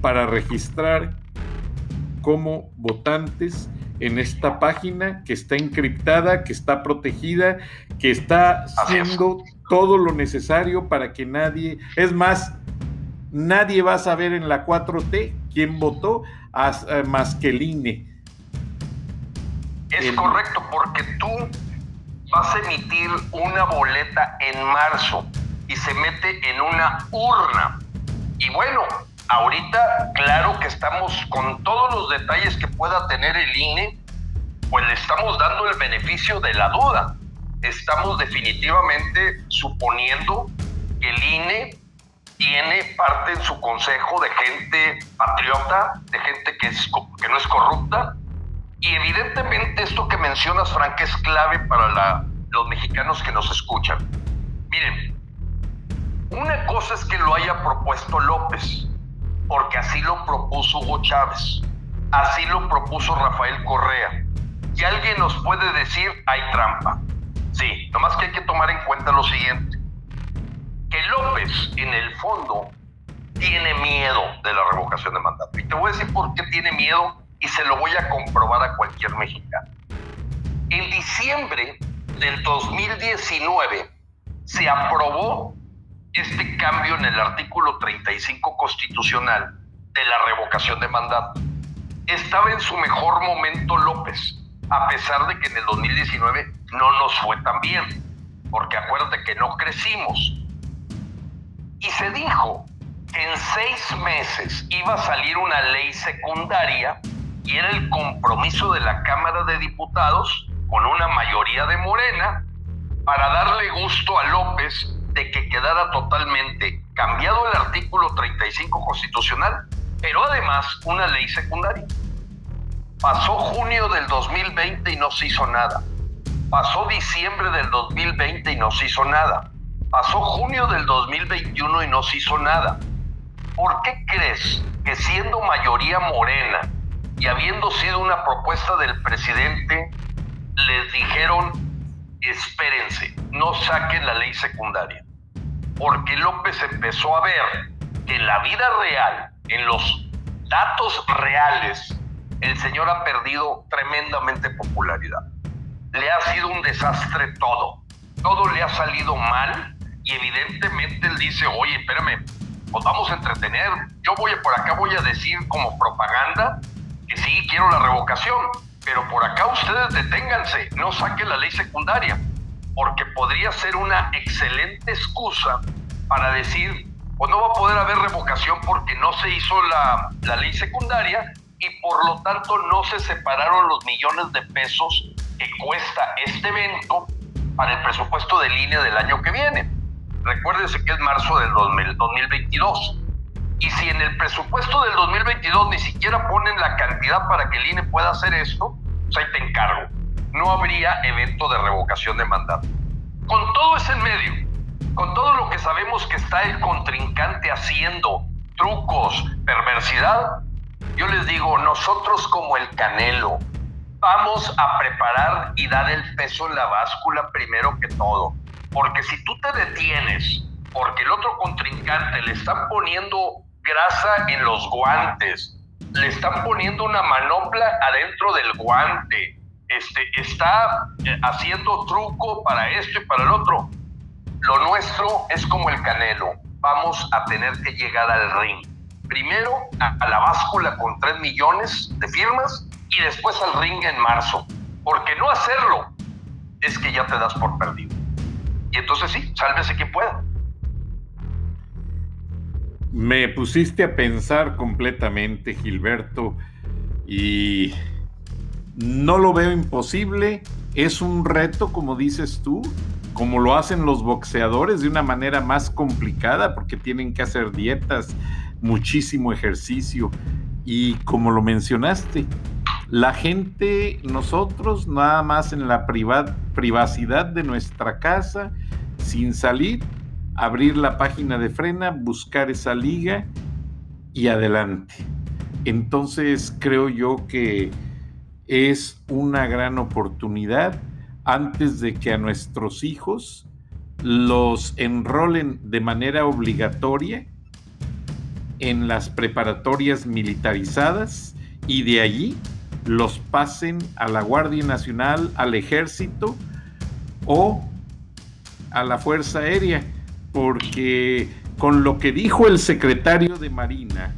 para registrar como votantes en esta página que está encriptada, que está protegida, que está haciendo todo lo necesario para que nadie, es más, nadie va a saber en la 4T quién votó más que el INE. Es correcto, porque tú vas a emitir una boleta en marzo y se mete en una urna. Y bueno, ahorita, claro que estamos con todos los detalles que pueda tener el INE, pues le estamos dando el beneficio de la duda. Estamos definitivamente suponiendo que el INE tiene parte en su consejo de gente patriota, de gente que, es, que no es corrupta, y evidentemente esto que mencionas, Frank, es clave para los mexicanos que nos escuchan. Miren, una cosa es que lo haya propuesto López, porque así lo propuso Hugo Chávez, así lo propuso Rafael Correa. Y alguien nos puede decir, hay trampa. Sí, nomás que hay que tomar en cuenta lo siguiente, que López en el fondo tiene miedo de la revocación de mandato. Y te voy a decir por qué tiene miedo y se lo voy a comprobar a cualquier mexicano. En diciembre del 2019 se aprobó este cambio en el artículo 35 constitucional de la revocación de mandato. Estaba en su mejor momento López, a pesar de que en el 2019 no nos fue tan bien. porque acuérdate que no crecimos. Y se dijo que en seis meses iba a salir una ley secundaria y era el compromiso de la Cámara de Diputados con una mayoría de Morena para darle gusto a López de que quedara totalmente cambiado el artículo 35 constitucional, pero además una ley secundaria. Pasó junio del 2020 y no se hizo nada. Pasó diciembre del 2020 y no se hizo nada. Pasó junio del 2021 y no se hizo nada. ¿Por qué crees que siendo mayoría morena y habiendo sido una propuesta del presidente, les dijeron, espérense, no saquen la ley secundaria? Porque López empezó a ver que en la vida real, en los datos reales, el señor ha perdido tremendamente popularidad le ha sido un desastre todo. Todo le ha salido mal y evidentemente él dice, oye, espérame, pues vamos a entretener. Yo voy por acá, voy a decir como propaganda que sí, quiero la revocación, pero por acá ustedes deténganse, no saquen la ley secundaria, porque podría ser una excelente excusa para decir, pues no va a poder haber revocación porque no se hizo la, la ley secundaria y por lo tanto no se separaron los millones de pesos que cuesta este evento para el presupuesto de línea del año que viene. Recuérdense que es marzo del 2022. Y si en el presupuesto del 2022 ni siquiera ponen la cantidad para que el INE pueda hacer esto, pues ahí te encargo. No habría evento de revocación de mandato. Con todo ese medio, con todo lo que sabemos que está el contrincante haciendo, trucos, perversidad, yo les digo, nosotros como el Canelo, vamos a preparar y dar el peso en la báscula primero que todo. Porque si tú te detienes, porque el otro contrincante le están poniendo grasa en los guantes, le están poniendo una manopla adentro del guante, este, está eh, haciendo truco para esto y para el otro. Lo nuestro es como el canelo. Vamos a tener que llegar al ring. Primero a, la báscula con 3 millones de firmas y después al ring en marzo. Porque no hacerlo es que ya te das por perdido. Y entonces sí, sálvese quien pueda. Me pusiste a pensar completamente, Gilberto, y no lo veo imposible. Es un reto, como dices tú, como lo hacen los boxeadores de una manera más complicada, porque tienen que hacer dietas, muchísimo ejercicio. Y como lo mencionaste, la gente, nosotros nada más en la privacidad de nuestra casa, sin salir, abrir la página de frena, buscar esa liga y adelante. Entonces creo yo que es una gran oportunidad antes de que a nuestros hijos los enrolen de manera obligatoria en las preparatorias militarizadas y de allí los pasen a la Guardia Nacional, al Ejército o a la Fuerza Aérea, porque con lo que dijo el secretario de Marina,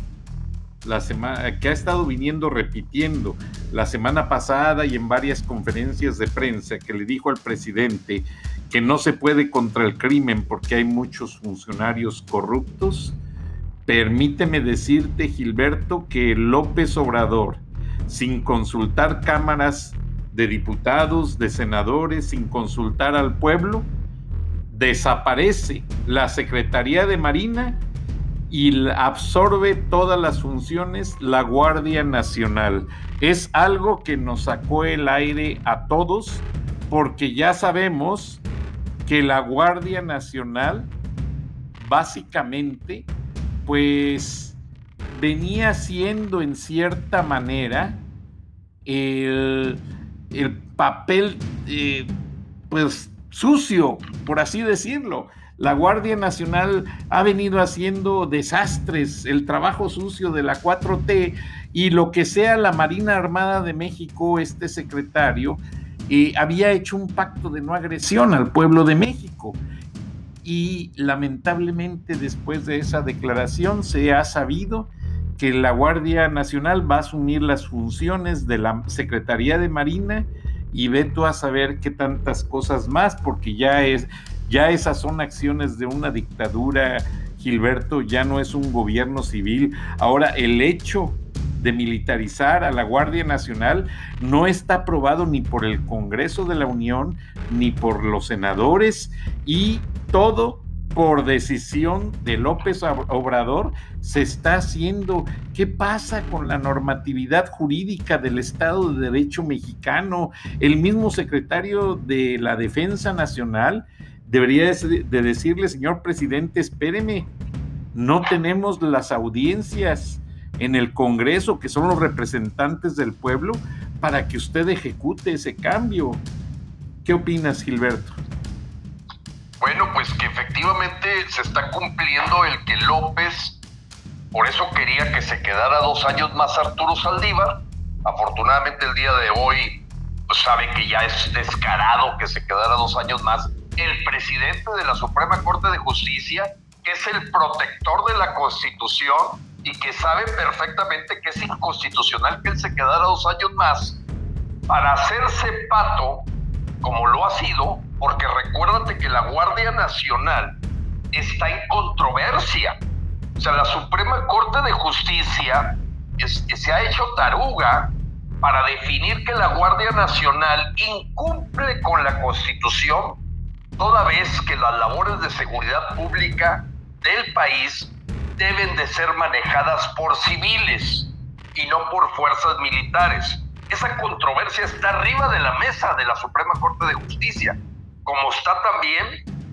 la semana, que ha estado viniendo repitiendo la semana pasada y en varias conferencias de prensa, que le dijo al presidente que no se puede contra el crimen porque hay muchos funcionarios corruptos, permíteme decirte, Gilberto, que López Obrador, sin consultar cámaras de diputados, de senadores, sin consultar al pueblo, desaparece la Secretaría de Marina y absorbe todas las funciones la Guardia Nacional. Es algo que nos sacó el aire a todos porque ya sabemos que la Guardia Nacional básicamente pues venía siendo en cierta manera el, papel eh, pues sucio, por así decirlo. La Guardia Nacional ha venido haciendo desastres, el trabajo sucio de la 4T y lo que sea la Marina Armada de México, este secretario, eh, había hecho un pacto de no agresión al pueblo de México. Y lamentablemente después de esa declaración se ha sabido que la Guardia Nacional va a asumir las funciones de la Secretaría de Marina y ve tú a saber qué tantas cosas más, porque ya es, ya esas son acciones de una dictadura, Gilberto, ya no es un gobierno civil. Ahora, el hecho de militarizar a la Guardia Nacional no está aprobado ni por el Congreso de la Unión ni por los senadores y todo por decisión de López Obrador se está haciendo. ¿Qué pasa con la normatividad jurídica del Estado de Derecho mexicano? El mismo secretario de la Defensa Nacional debería de decirle, señor presidente, espéreme, no tenemos las audiencias en el Congreso, que son los representantes del pueblo, para que usted ejecute ese cambio. ¿Qué opinas, Gilberto? Bueno, pues que efectivamente se está cumpliendo el que López, por eso quería que se quedara dos años más Arturo Saldívar. Afortunadamente el día de hoy pues sabe que ya es descarado que se quedara dos años más. El presidente de la Suprema Corte de Justicia, que es el protector de la Constitución y que sabe perfectamente que es inconstitucional que él se quedara dos años más para hacerse pato, como lo ha sido, porque recuérdate que la Guardia Nacional está en controversia. O sea, la Suprema Corte de Justicia se ha hecho taruga para definir que la Guardia Nacional incumple con la Constitución toda vez que las labores de seguridad pública del país deben de ser manejadas por civiles y no por fuerzas militares. Esa controversia está arriba de la mesa de la Suprema Corte de Justicia como está también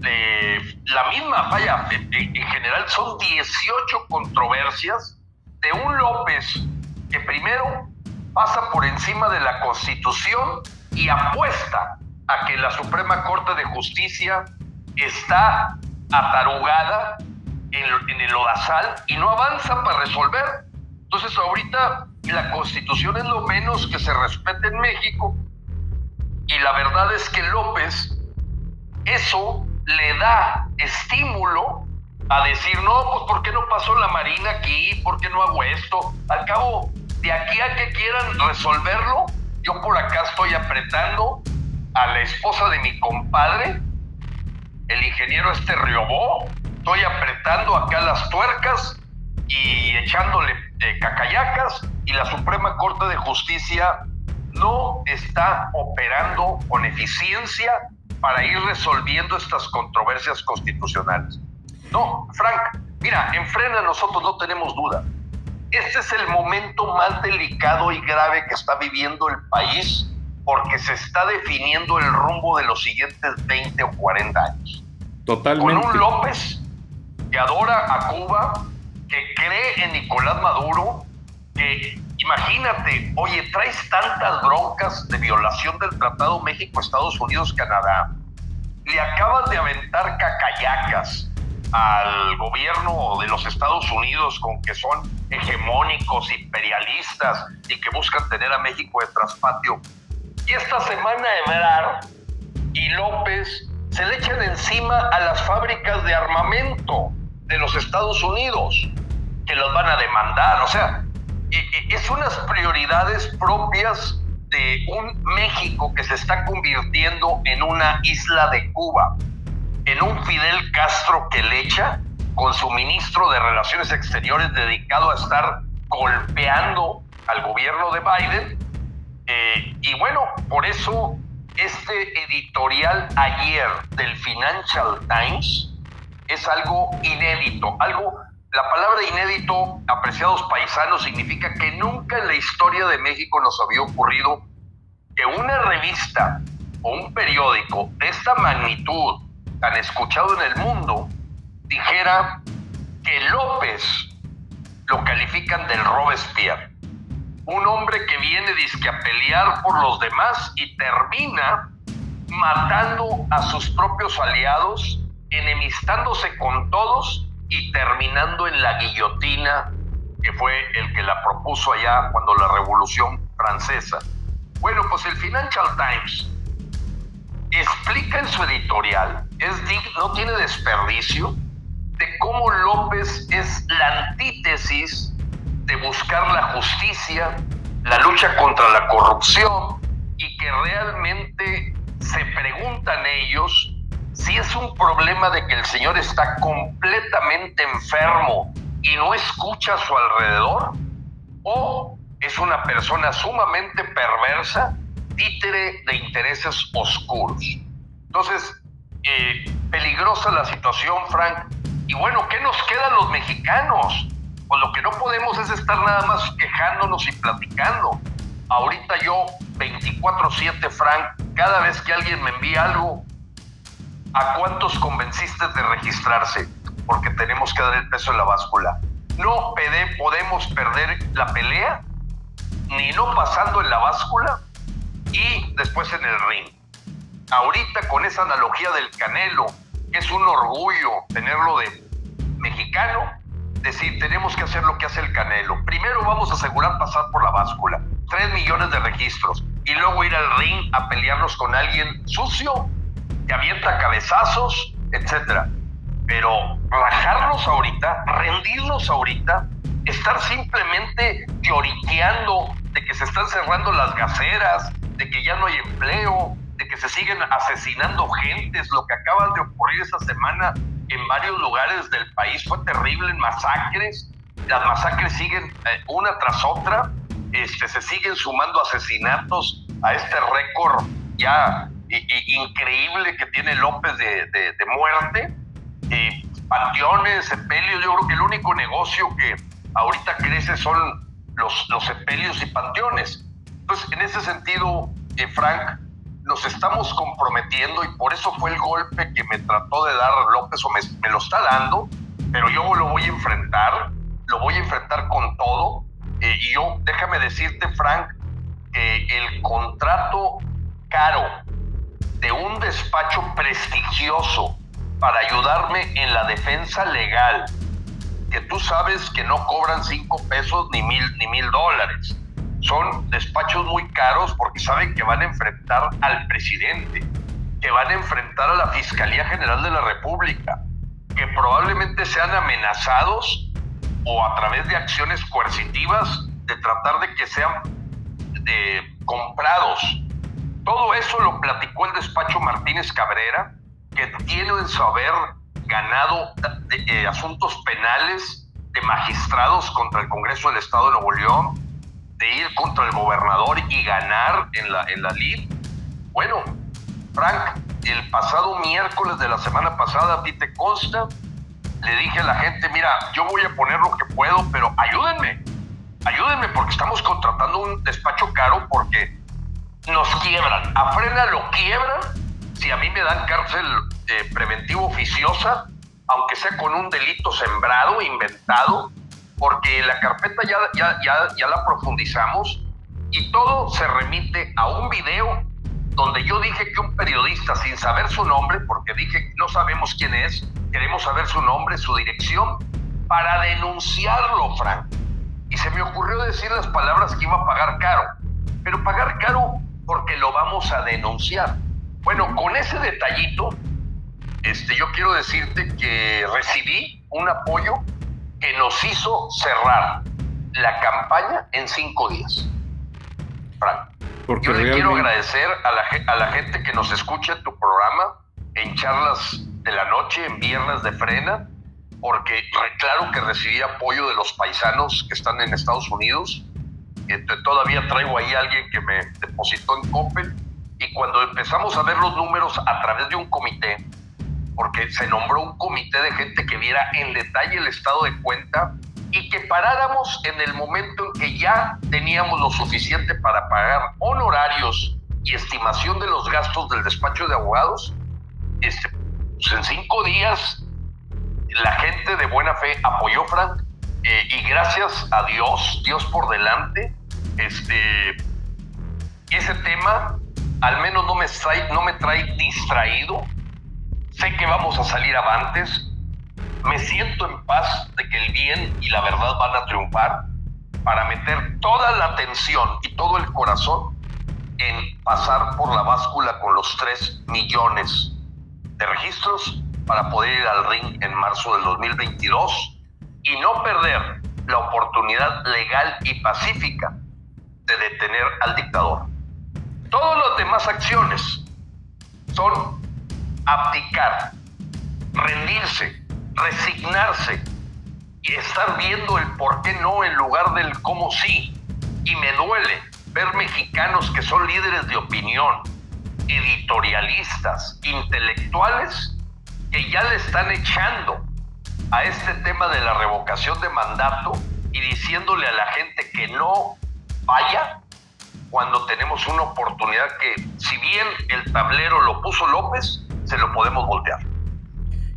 eh, la misma, vaya, en, en, general son 18 controversias de un López que primero pasa por encima de la Constitución y apuesta a que la Suprema Corte de Justicia está atarugada en, en el odazal y no avanza para resolver. Entonces ahorita la Constitución es lo menos que se respete en México y la verdad es que López eso le da estímulo a decir, no, pues ¿por qué no pasó la Marina aquí? ¿Por qué no hago esto? Al cabo, de aquí a que quieran resolverlo, yo por acá estoy apretando a la esposa de mi compadre, el ingeniero este Riobó, estoy apretando acá las tuercas y echándole eh, cacayacas y la Suprema Corte de Justicia no está operando con eficiencia para ir resolviendo estas controversias constitucionales. No, Frank, mira, en Frena nosotros no tenemos duda. Este es el momento más delicado y grave que está viviendo el país porque se está definiendo el rumbo de los siguientes 20 o 40 años. Totalmente. Con un López que adora a Cuba, que cree en Nicolás Maduro, que Imagínate, oye, traes tantas broncas de violación del Tratado México, Estados Unidos, Canadá. Le acabas de aventar cacayacas al gobierno de los Estados Unidos con que son hegemónicos, imperialistas y que buscan tener a México de traspatio. Y esta semana Ebrard y López se le echan encima a las fábricas de armamento de los Estados Unidos, que los van a demandar. O sea, es unas prioridades propias de un México que se está convirtiendo en una isla de Cuba, en un Fidel Castro que le echa con su ministro de Relaciones Exteriores dedicado a estar golpeando al gobierno de Biden. Eh, y bueno, por eso este editorial ayer del Financial Times es algo inédito, algo la palabra inédito, apreciados paisanos, significa que nunca en la historia de México nos había ocurrido que una revista o un periódico de esta magnitud, tan escuchado en el mundo, dijera que López lo califican del Robespierre. Un hombre que viene disque a pelear por los demás y termina matando a sus propios aliados, enemistándose con todos y terminando en la guillotina, que fue el que la propuso allá cuando la Revolución Francesa. Bueno, pues el Financial Times explica en su editorial, es no tiene desperdicio, de cómo López es la antítesis de buscar la justicia, la lucha contra la corrupción, y que realmente se preguntan ellos si es un problema de que el señor está completamente enfermo y no escucha a su alrededor o es una persona sumamente perversa, títere de intereses oscuros. Entonces, eh, peligrosa la situación, Frank. Y bueno, ¿qué nos quedan los mexicanos? Pues lo que no podemos es estar nada más quejándonos y platicando. Ahorita yo, 24/7, Frank, cada vez que alguien me envía algo, ¿a cuántos convenciste de registrarse? Porque tenemos que dar el peso en la báscula. No podemos perder la pelea, ni no pasando en la báscula y después en el ring. Ahorita con esa analogía del canelo, es un orgullo tenerlo de mexicano, decir, tenemos que hacer lo que hace el canelo. Primero vamos a asegurar pasar por la báscula, 3 millones de registros, y luego ir al ring a pelearnos con alguien sucio, que avienta cabezazos, etcétera. Pero rajarnos ahorita, rendirnos ahorita, estar simplemente lloriqueando de que se están cerrando las gaceras, de que ya no hay empleo, de que se siguen asesinando gentes, lo que acaba de ocurrir esta semana en varios lugares del país fue terrible, en masacres, las masacres siguen eh, una tras otra, este, se siguen sumando asesinatos a este récord ya increíble que tiene López de, de muerte, panteones, sepelios, yo creo que el único negocio que ahorita crece son los, los sepelios y panteones. Entonces, en ese sentido, eh, Frank, nos estamos comprometiendo y por eso fue el golpe que me trató de dar López o me, me, lo está dando, pero yo lo voy a enfrentar, lo voy a enfrentar con todo. Eh, y yo, déjame decirte, Frank, que el contrato caro de un despacho prestigioso para ayudarme en la defensa legal, que tú sabes que no cobran cinco pesos ni mil, ni mil dólares. Son despachos muy caros porque saben que van a enfrentar al presidente, que van a enfrentar a la Fiscalía General de la República, que probablemente sean amenazados o a través de acciones coercitivas de tratar de que sean comprados. Todo eso lo platicó el despacho Martínez Cabrera, que tiene en su haber ganado eh, asuntos penales de magistrados contra el Congreso del Estado de Nuevo León, de ir contra el gobernador y ganar en la, en la lid. Bueno, Frank, el pasado miércoles de la semana pasada, a ti te consta, le dije a la gente, mira, yo voy a poner lo que puedo, pero ayúdenme, ayúdenme porque estamos contratando un despacho caro porque nos quiebran. A lo quiebran si a mí me dan cárcel eh, preventivo oficiosa, aunque sea con un delito sembrado, inventado, porque la carpeta ya, ya, ya, ya la profundizamos y todo se remite a un video donde yo dije que un periodista, sin saber su nombre, porque dije no sabemos quién es, queremos saber su nombre, su dirección, para denunciarlo, Frank. Y se me ocurrió decir las palabras que iba a pagar caro, pero pagar caro porque lo vamos a denunciar. Bueno, con ese detallito, este, yo quiero decirte que recibí un apoyo que nos hizo cerrar la campaña en cinco días. Frank. Porque yo le quiero agradecer a la, a la gente que nos escucha en tu programa, en charlas de la noche, en viernes de frena, porque claro que recibí apoyo de los paisanos que están en Estados Unidos. Todavía traigo ahí a alguien que me depositó en Coppel y cuando empezamos a ver los números a través de un comité, porque se nombró un comité de gente que viera en detalle el estado de cuenta y que paráramos en el momento en que ya teníamos lo suficiente para pagar honorarios y estimación de los gastos del despacho de abogados, este, pues en cinco días la gente de buena fe apoyó Frank eh, y gracias a Dios, Dios por delante, este, ese tema al menos no me, trae, no me trae distraído. Sé que vamos a salir avantes. Me siento en paz de que el bien y la verdad van a triunfar para meter toda la atención y todo el corazón en pasar por la báscula con los 3 millones de registros para poder ir al ring en marzo del 2022 y no perder la oportunidad legal y pacífica de detener al dictador. Todas las demás acciones son abdicar, rendirse, resignarse y estar viendo el por qué no en lugar del cómo sí. Y me duele ver mexicanos que son líderes de opinión, editorialistas, intelectuales, que ya le están echando a este tema de la revocación de mandato y diciéndole a la gente que no vaya cuando tenemos una oportunidad que, si bien el tablero lo puso López, se lo podemos voltear.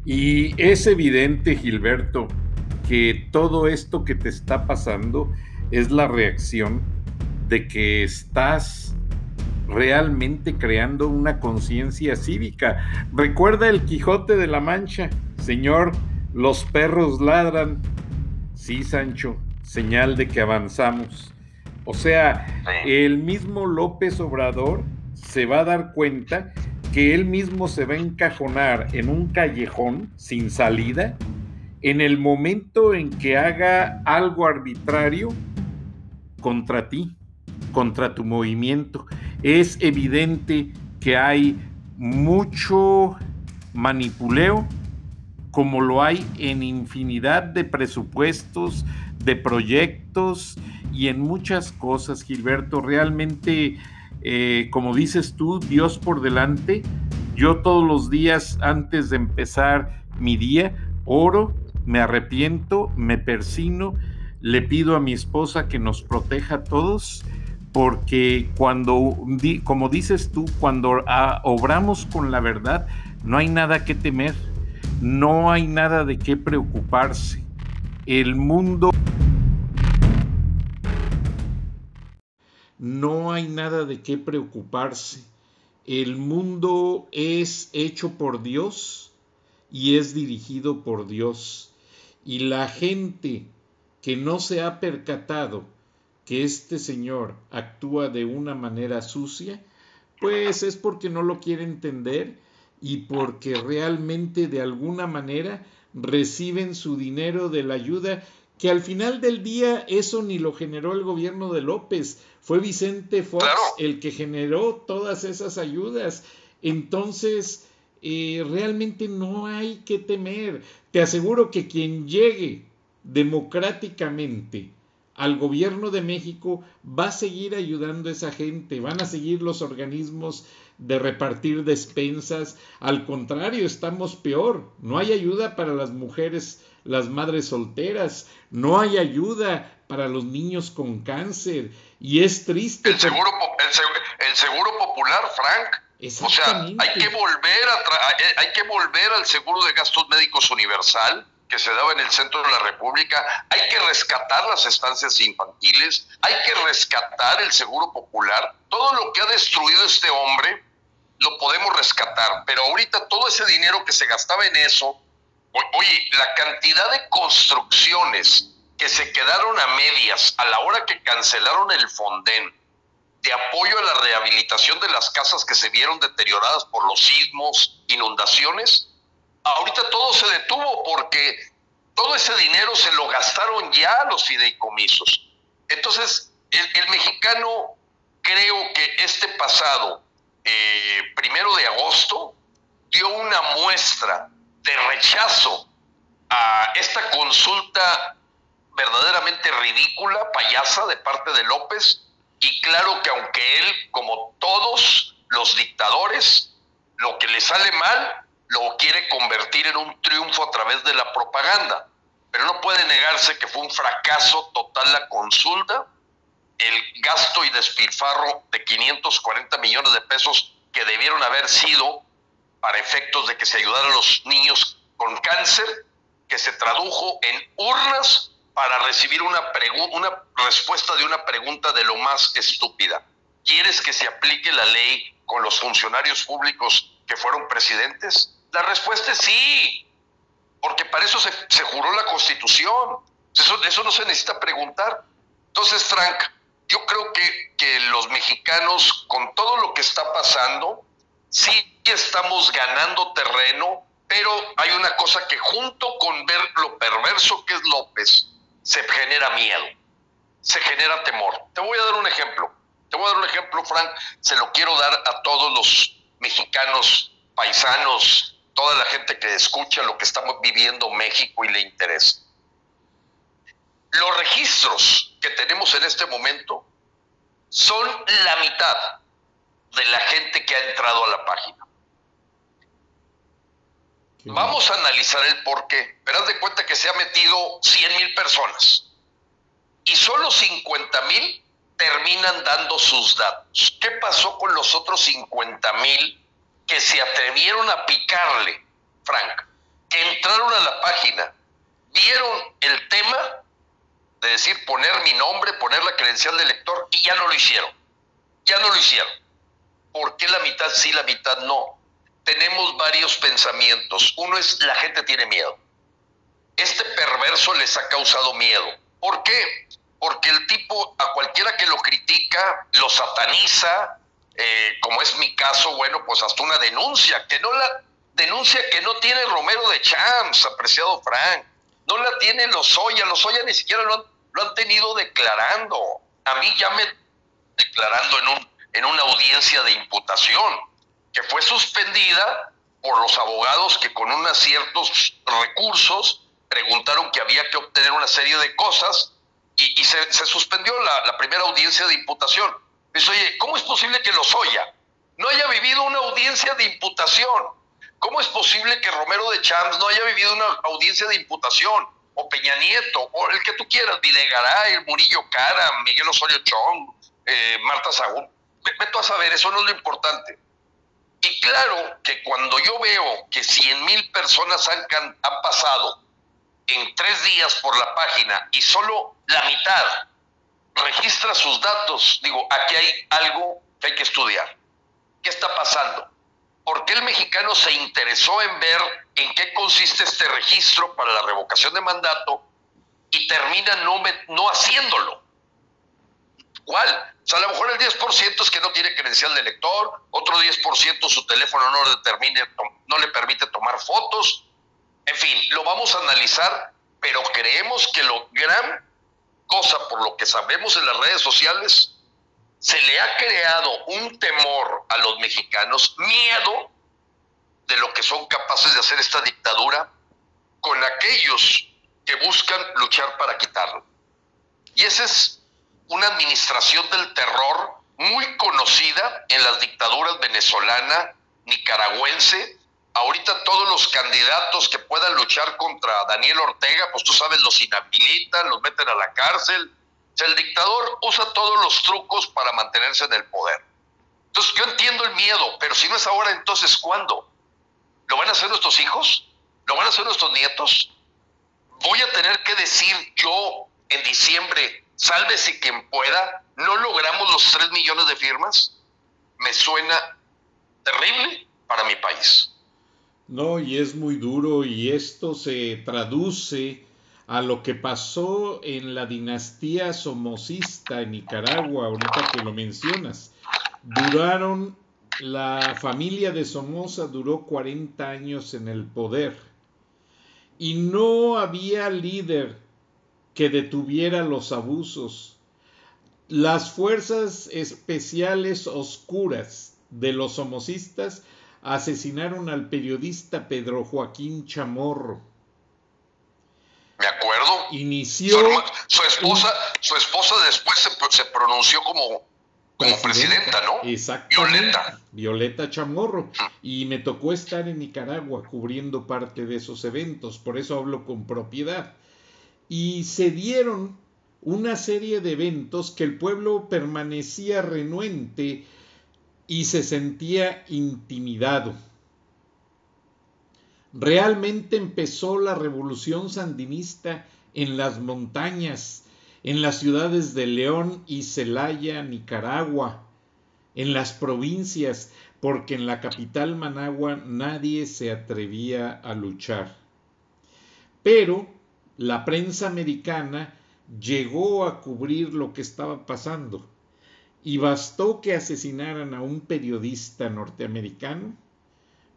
Y es evidente, Gilberto, que todo esto que te está pasando es la reacción de que estás realmente creando una conciencia cívica. Recuerda el Quijote de la Mancha, señor, los perros ladran. Sí, Sancho, señal de que avanzamos. O sea, el mismo López Obrador se va a dar cuenta que él mismo se va a encajonar en un callejón sin salida en el momento en que haga algo arbitrario contra ti, contra tu movimiento. Es evidente que hay mucho manipuleo, como lo hay en infinidad de presupuestos, de proyectos y en muchas cosas, Gilberto. Realmente eh, como dices tú, Dios por delante. Yo todos los días antes de empezar mi día, oro, me arrepiento, me persino, le pido a mi esposa que nos proteja a todos, porque cuando, como dices tú, cuando ah, obramos con la verdad, no hay nada que temer, no hay nada de qué preocuparse. El mundo... no hay nada de qué preocuparse. El mundo es hecho por Dios y es dirigido por Dios. Y la gente que no se ha percatado que este Señor actúa de una manera sucia, pues es porque no lo quiere entender y porque realmente de alguna manera reciben su dinero de la ayuda que al final del día eso ni lo generó el gobierno de López, fue Vicente Fox el que generó todas esas ayudas. Entonces, eh, realmente no hay que temer. Te aseguro que quien llegue democráticamente al gobierno de México va a seguir ayudando a esa gente, van a seguir los organismos de repartir despensas. Al contrario, estamos peor. No hay ayuda para las mujeres las madres solteras, no hay ayuda para los niños con cáncer y es triste. El seguro, el, seguro popular, Frank. O sea, hay que volver a hay que volver al seguro de gastos médicos universal que se daba en el centro de la República, hay que rescatar las estancias infantiles, hay que rescatar el seguro popular, todo lo que ha destruido este hombre lo podemos rescatar, pero ahorita todo ese dinero que se gastaba en eso Oye, la cantidad de construcciones que se quedaron a medias a la hora que cancelaron el Fonden de apoyo a la rehabilitación de las casas que se vieron deterioradas por los sismos, inundaciones, ahorita todo se detuvo porque todo ese dinero se lo gastaron ya los fideicomisos. Entonces, el, mexicano creo que este pasado eh, primero de agosto dio una muestra de rechazo a esta consulta verdaderamente ridícula, payasa de parte de López, y claro que aunque él, como todos los dictadores, lo que le sale mal, lo quiere convertir en un triunfo a través de la propaganda. Pero no puede negarse que fue un fracaso total la consulta, el gasto y despilfarro de 540 millones de pesos que debieron haber sido para efectos de que se ayudara a los niños con cáncer, que se tradujo en urnas para recibir una, una respuesta de una pregunta de lo más estúpida. ¿Quieres que se aplique la ley con los funcionarios públicos que fueron presidentes? La respuesta es sí, porque para eso se, se juró la constitución. Eso, eso no se necesita preguntar. Entonces, Frank, yo creo que, que los mexicanos, con todo lo que está pasando, sí estamos ganando terreno, pero hay una cosa que junto con ver lo perverso que es López, se genera miedo, se genera temor. Te voy a dar un ejemplo. Te voy a dar un ejemplo, Frank, se lo quiero dar a todos los mexicanos, paisanos, toda la gente que escucha lo que estamos viviendo México y le interesa. Los registros que tenemos en este momento son la mitad de la gente que ha entrado a la página. Vamos a analizar el por qué. Pero de cuenta que se ha metido 100 mil personas y solo 50 mil terminan dando sus datos. ¿Qué pasó con los otros 50 mil que se atrevieron a picarle, Frank? Que entraron a la página, vieron el tema de decir poner mi nombre, poner la credencial de lector y ya no lo hicieron. Ya no lo hicieron. ¿Por qué la mitad sí, la mitad no? Tenemos varios pensamientos. Uno es la gente tiene miedo. Este perverso les ha causado miedo. ¿Por qué? Porque el tipo, a cualquiera que lo critica, lo sataniza, eh, como es mi caso, bueno, pues hasta una denuncia, que no la denuncia que no tiene Romero de Champs, apreciado Frank, no la tiene Lozoya, Lozoya ni siquiera lo han, lo han tenido declarando. A mí ya me declarando en, un, en una audiencia de imputación, que fue suspendida por los abogados que con unos ciertos recursos preguntaron que había que obtener una serie de cosas y, se, suspendió la, primera audiencia de imputación. Dice, oye, ¿cómo es posible que Lozoya no haya vivido una audiencia de imputación? ¿Cómo es posible que Romero de Champs no haya vivido una audiencia de imputación? O Peña Nieto, o el que tú quieras, Videgaray, Murillo Cara, Miguel Osorio Chong, eh, Marta Sagún. Vete a saber, eso no es lo importante. Y claro que cuando yo veo que 100 mil personas han, han pasado en tres días por la página y solo la mitad registra sus datos, digo, aquí hay algo que hay que estudiar. ¿Qué está pasando? ¿Por qué el mexicano se interesó en ver en qué consiste este registro para la revocación de mandato y termina no, no haciéndolo? ¿Cuál? O sea, a lo mejor el 10% es que no tiene credencial de lector, otro 10% su teléfono no, determine, no le permite tomar fotos. En fin, lo vamos a analizar, pero creemos que lo gran cosa por lo que sabemos en las redes sociales, se le ha creado un temor a los mexicanos, miedo de lo que son capaces de hacer esta dictadura con aquellos que buscan luchar para quitarlo. Y esa es una administración del terror muy conocida en las dictaduras venezolana, nicaragüense. Ahorita todos los candidatos que puedan luchar contra Daniel Ortega, pues tú sabes, los inhabilitan, los meten a la cárcel. El dictador usa todos los trucos para mantenerse en el poder. Entonces yo entiendo el miedo, pero si no es ahora, entonces ¿cuándo? ¿Lo van a hacer nuestros hijos? ¿Lo van a hacer nuestros nietos? Voy a tener que decir yo en diciembre, sálvese quien pueda, no logramos los 3 millones de firmas, me suena terrible para mi país. No, y es muy duro y esto se traduce a lo que pasó en la dinastía somocista en Nicaragua, ahorita que lo mencionas. Duraron, la familia de Somoza duró 40 años en el poder y no había líder que detuviera los abusos. Las fuerzas especiales oscuras de los somocistas asesinaron al periodista Pedro Joaquín Chamorro. Inició. Su, esposa, su esposa después se, pronunció como, como presidenta, ¿no? Violeta. Violeta Chamorro. Y me tocó estar en Nicaragua cubriendo parte de esos eventos, por eso hablo con propiedad y se dieron una serie de eventos que el pueblo permanecía renuente y se sentía intimidado. Realmente empezó la revolución sandinista en las montañas, en las ciudades de León y Celaya, Nicaragua, en las provincias, porque en la capital Managua nadie se atrevía a luchar. Pero la prensa americana llegó a cubrir lo que estaba pasando y bastó que asesinaran a un periodista norteamericano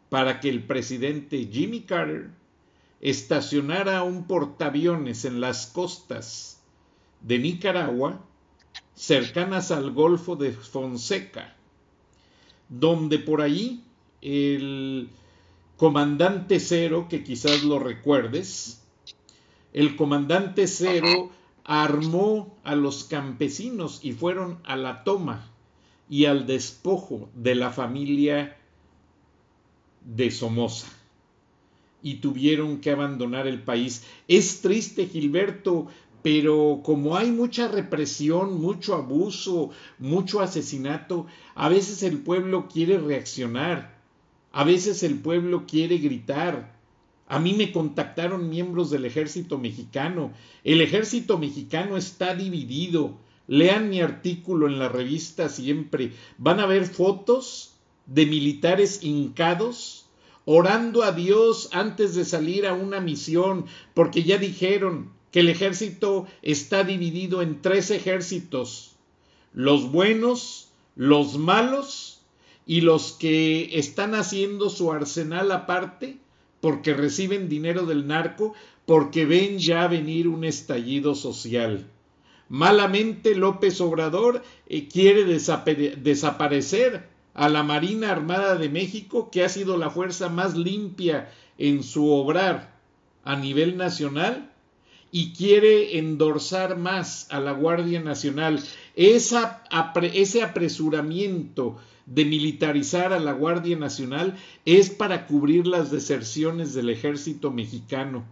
para que el presidente Jimmy Carter estacionara un portaaviones en las costas de Nicaragua cercanas al Golfo de Fonseca, donde por ahí el comandante Cero, que quizás lo recuerdes, el comandante Cero armó a los campesinos y fueron a la toma y al despojo de la familia de Somoza y tuvieron que abandonar el país. Es triste, Gilberto, pero como hay mucha represión, mucho abuso, mucho asesinato, a veces el pueblo quiere reaccionar, a veces el pueblo quiere gritar. A mí me contactaron miembros del ejército mexicano. El ejército mexicano está dividido. Lean mi artículo en la revista siempre. Van a ver fotos de militares hincados orando a Dios antes de salir a una misión, porque ya dijeron que el ejército está dividido en tres ejércitos, los buenos, los malos y los que están haciendo su arsenal aparte porque reciben dinero del narco, porque ven ya venir un estallido social. Malamente López Obrador eh, quiere desaparecer a la Marina Armada de México, que ha sido la fuerza más limpia en su obrar a nivel nacional, y quiere endorsar más a la Guardia Nacional. Esa, ese apresuramiento de militarizar a la Guardia Nacional es para cubrir las deserciones del ejército mexicano,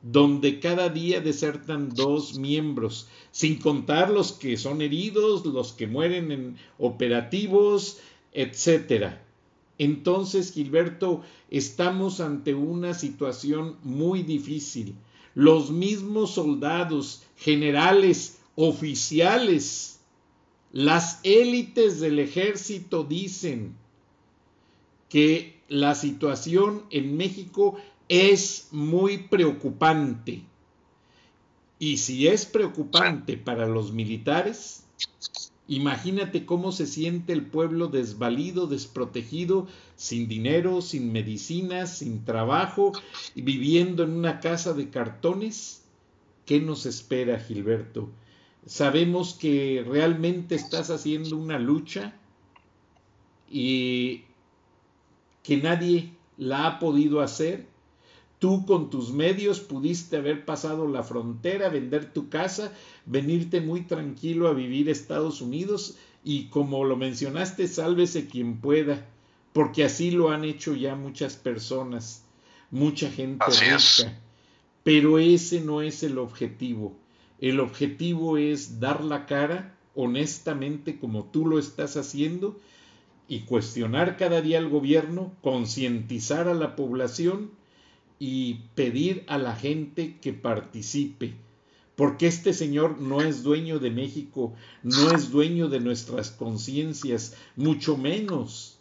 donde cada día desertan dos miembros, sin contar los que son heridos, los que mueren en operativos, etcétera. Entonces, Gilberto, estamos ante una situación muy difícil. Los mismos soldados, generales, oficiales, las élites del ejército dicen que la situación en México es muy preocupante. Y si es preocupante para los militares, Imagínate cómo se siente el pueblo desvalido, desprotegido, sin dinero, sin medicinas, sin trabajo, viviendo en una casa de cartones. ¿Qué nos espera, Gilberto? Sabemos que realmente estás haciendo una lucha y que nadie la ha podido hacer Tú con tus medios pudiste haber pasado la frontera, vender tu casa, venirte muy tranquilo a vivir a Estados Unidos y como lo mencionaste, sálvese quien pueda, porque así lo han hecho ya muchas personas, mucha gente rica. Pero ese no es el objetivo. El objetivo es dar la cara honestamente como tú lo estás haciendo y cuestionar cada día al gobierno, concientizar a la población y pedir a la gente que participe, porque este Señor no es dueño de México, no es dueño de nuestras conciencias, mucho menos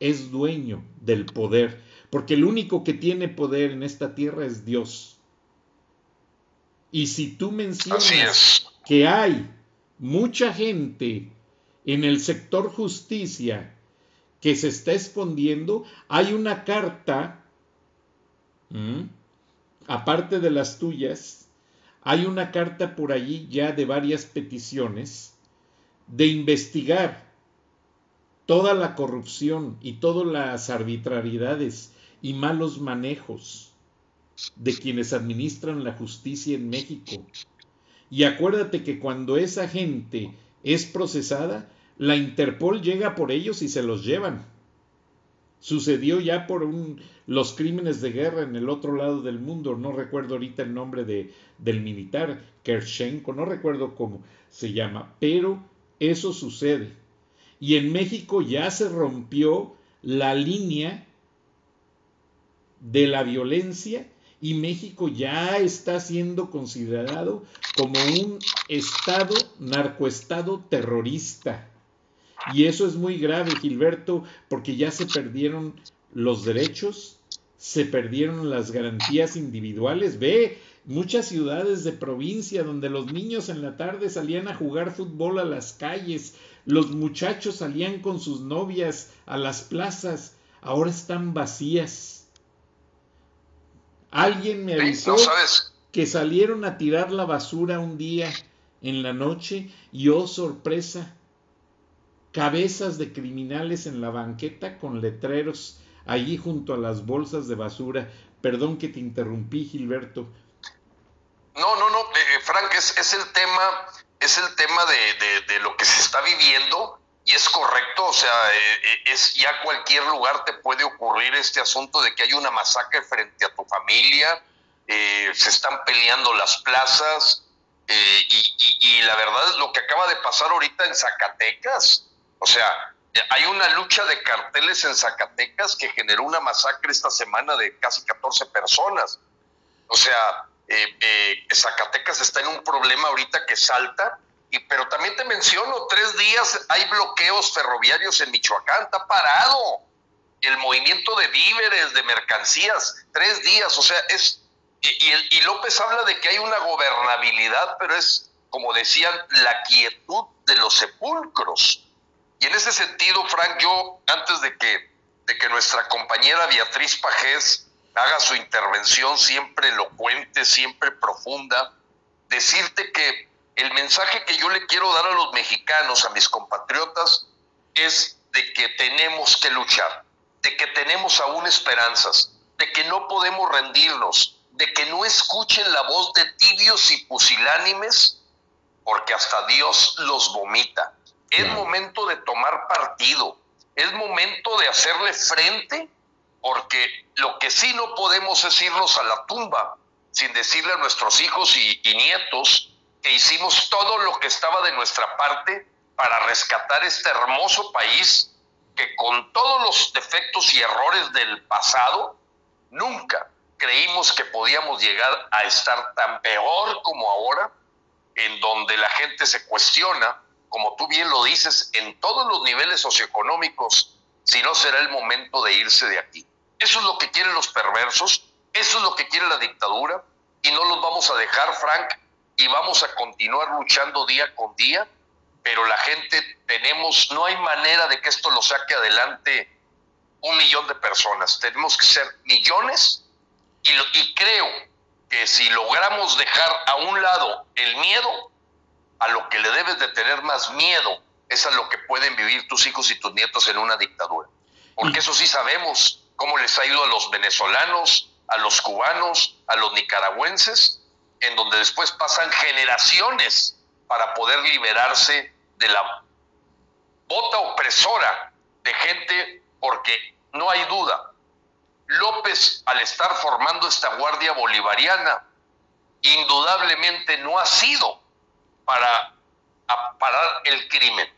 es dueño del poder, porque el único que tiene poder en esta tierra es Dios. Y si tú mencionas que hay mucha gente en el sector justicia que se está escondiendo, hay una carta Mm. Aparte de las tuyas, hay una carta por allí ya de varias peticiones de investigar toda la corrupción y todas las arbitrariedades y malos manejos de quienes administran la justicia en México. Y acuérdate que cuando esa gente es procesada, la Interpol llega por ellos y se los llevan sucedió ya por un, los crímenes de guerra en el otro lado del mundo. No recuerdo ahorita el nombre de, del militar, Kershenko, no recuerdo cómo se llama, pero eso sucede. Y en México ya se rompió la línea de la violencia y México ya está siendo considerado como un estado, narcoestado terrorista. Y eso es muy grave, Gilberto, porque ya se perdieron los derechos, se perdieron las garantías individuales. Ve muchas ciudades de provincia donde los niños en la tarde salían a jugar fútbol a las calles, los muchachos salían con sus novias a las plazas, ahora están vacías. Alguien me avisó que salieron a tirar la basura un día en la noche y oh sorpresa, cabezas de criminales en la banqueta con letreros allí junto a las bolsas de basura. Perdón que te interrumpí, Gilberto. No, no, no, eh, Frank, es, es, el tema, es el tema de, lo que se está viviendo y es correcto, o sea, eh, eh, es ya cualquier lugar te puede ocurrir este asunto de que hay una masacre frente a tu familia, se están peleando las plazas y, y la verdad es lo que acaba de pasar ahorita en Zacatecas, o sea, hay una lucha de carteles en Zacatecas que generó una masacre esta semana de casi 14 personas. O sea, eh, eh, Zacatecas está en un problema ahorita que salta, y, pero también te menciono, tres días hay bloqueos ferroviarios en Michoacán, está parado el movimiento de víveres, de mercancías, tres días, o sea, es... Y, y López habla de que hay una gobernabilidad, pero es, como decían, la quietud de los sepulcros. Y en ese sentido, Frank, yo antes de que, de que nuestra compañera Beatriz Pajés haga su intervención siempre elocuente, siempre profunda, decirte que el mensaje que yo le quiero dar a los mexicanos, a mis compatriotas, es de que tenemos que luchar, de que tenemos aún esperanzas, de que no podemos rendirnos, de que no escuchen la voz de tibios y pusilánimes, porque hasta Dios los vomita. Es momento de tomar partido, es momento de hacerle frente, porque lo que sí no podemos es irnos a la tumba sin decirle a nuestros hijos y, nietos que hicimos todo lo que estaba de nuestra parte para rescatar este hermoso país que con todos los defectos y errores del pasado, nunca creímos que podíamos llegar a estar tan peor como ahora, en donde la gente se cuestiona como tú bien lo dices, en todos los niveles socioeconómicos, si no será el momento de irse de aquí. Eso es lo que quieren los perversos, eso es lo que quiere la dictadura, y no los vamos a dejar, Frank, y vamos a continuar luchando día con día, pero la gente tenemos, no hay manera de que esto lo saque adelante un millón de personas, tenemos que ser millones, y, y creo que si logramos dejar a un lado el miedo, a lo que le debes de tener más miedo es a lo que pueden vivir tus hijos y tus nietos en una dictadura. Porque eso sí sabemos cómo les ha ido a los venezolanos, a los cubanos, a los nicaragüenses, en donde después pasan generaciones para poder liberarse de la bota opresora de gente, porque no hay duda, López al estar formando esta guardia bolivariana, indudablemente no ha sido para parar el crimen.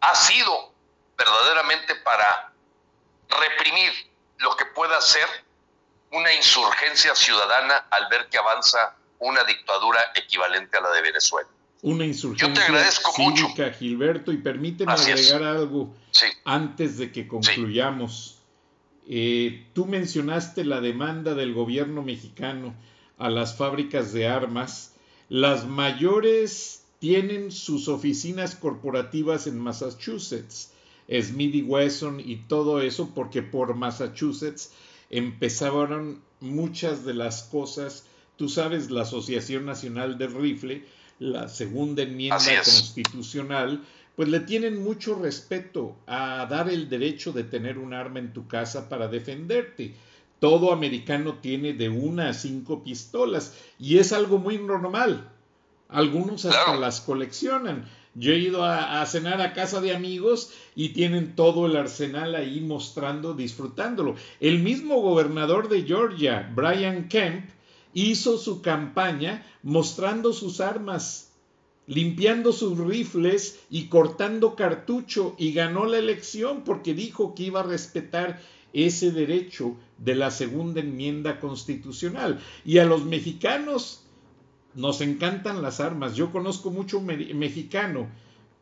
Ha sido verdaderamente para reprimir lo que pueda ser una insurgencia ciudadana al ver que avanza una dictadura equivalente a la de Venezuela. Una insurgencia Yo te agradezco mucho. Gilberto, y permíteme agregar algo antes de que concluyamos. Eh, tú mencionaste la demanda del gobierno mexicano a las fábricas de armas las mayores tienen sus oficinas corporativas en Massachusetts, Smith y Wesson y todo eso, porque por Massachusetts empezaron muchas de las cosas. Tú sabes, la Asociación Nacional del Rifle, la segunda enmienda constitucional, pues le tienen mucho respeto a dar el derecho de tener un arma en tu casa para defenderte todo americano tiene de una a cinco pistolas y es algo muy normal. Algunos hasta las coleccionan. Yo he ido a, cenar a casa de amigos y tienen todo el arsenal ahí mostrando, disfrutándolo. El mismo gobernador de Georgia, Brian Kemp, hizo su campaña mostrando sus armas, limpiando sus rifles y cortando cartucho y ganó la elección porque dijo que iba a respetar ese derecho de la segunda enmienda constitucional. Y a los mexicanos nos encantan las armas. Yo conozco mucho mexicano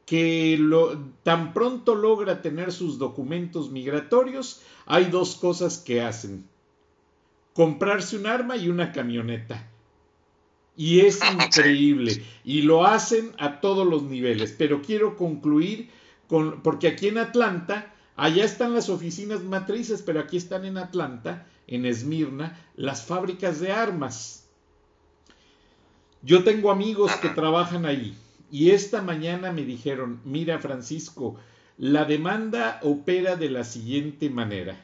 que lo, tan pronto logra tener sus documentos migratorios, hay dos cosas que hacen. Comprarse un arma y una camioneta. Y es increíble. Y lo hacen a todos los niveles. Pero quiero concluir con, porque aquí en Atlanta Allá están las oficinas matrices, pero aquí están en Atlanta, en Esmirna, las fábricas de armas. Yo tengo amigos que trabajan ahí y esta mañana me dijeron, mira Francisco, la demanda opera de la siguiente manera.